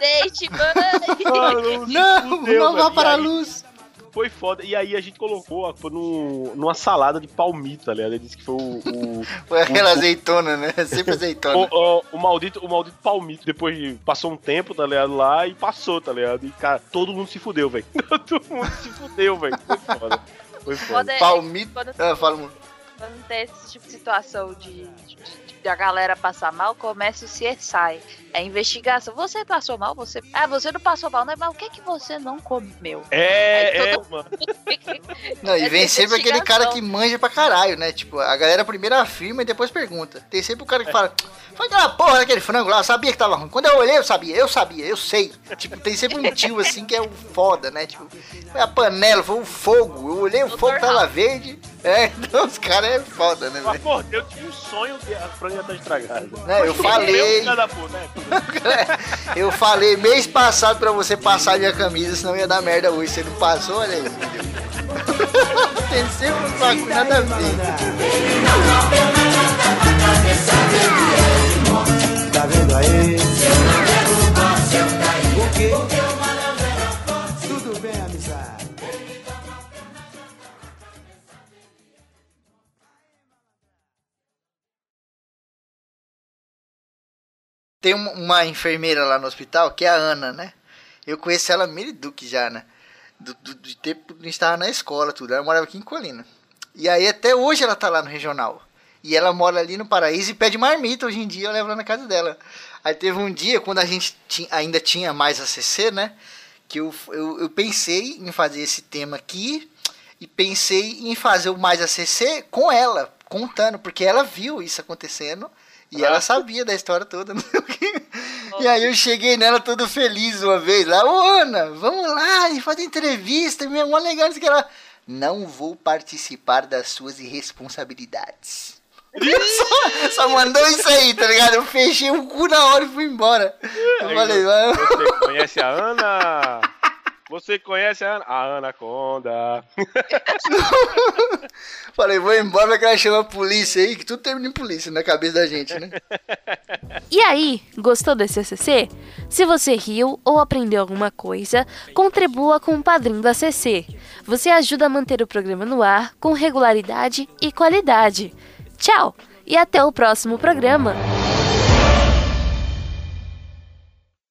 Deixe, mãe. Não, fudeu, não vá para a luz! Foi foda. E aí a gente colocou foi no, numa salada de palmito, tá ligado? Ele disse que foi o. o, Foi aquela azeitona, né? Sempre azeitona. o, o- o maldito, o maldito palmito. Depois de, passou um tempo, tá ligado? Lá e passou, tá ligado? E, cara, todo mundo se fudeu, velho. Todo mundo se fudeu, velho. Foi foda. Foi foda. Foda é Palmito. Ah, fala, mano. Quando tem esse tipo de situação de, de, de- de a galera passar mal, começa o CSI. É investigação. Você passou mal? Você. Ah, você não passou mal, né? Mas o que que você não comeu? É, Aí é, todo- mano. Não, e É vem sempre aquele cara que manja pra caralho, né? Tipo, a galera primeiro afirma e depois pergunta. Tem sempre o cara que fala, foi aquela porra daquele frango lá, eu sabia que tava ruim. Quando eu olhei, eu sabia, eu sabia, eu sei. Tipo, tem sempre um tio assim que é o foda, né? Tipo, foi a panela, foi o fogo. Eu olhei, o Doutor fogo tava verde. É, então os caras é foda, né, Mas, velho? pô, eu tive um sonho de a franga tá estragada. Né, eu falei. puta, né? Eu falei mês passado pra você passar minha camisa, senão ia dar merda hoje. Você não passou, olha aí. tem sempre uns bagulho nada a ver. Tá vendo aí? O quê? Tem uma, enfermeira lá no hospital, que é a Ana, né? Eu conheço ela Meriduque já, né? Do, do, do tempo que a gente tava na escola, tudo. Ela morava aqui em Colina. E aí até hoje ela tá lá no regional. E ela mora ali no Paraíso e pede marmita hoje em dia, eu levo lá na casa dela. Aí teve um dia, quando a gente ti- ainda tinha mais ACC, né? Que eu, eu, eu pensei em fazer esse tema aqui e pensei em fazer o mais ACC com ela, contando, porque ela viu isso acontecendo e ela sabia da história toda, quê. E aí eu cheguei nela todo feliz uma vez lá, ô Ana, vamos lá e fazer entrevista, meu, mó legal isso que ela. Não vou participar das suas irresponsabilidades. só, só mandou isso aí, tá ligado? Eu fechei o cu na hora e fui embora. Eu falei, "Ah, Você conhece a Ana? Você conhece a Ana? A Anaconda. falei, vou embora, vai que ela chama a polícia aí, que tudo termina em polícia na cabeça da gente, né? E aí, gostou desse ACC? Se você riu ou aprendeu alguma coisa, contribua com o padrinho do ACC. Você ajuda a manter o programa no ar com regularidade e qualidade. Tchau e até o próximo programa.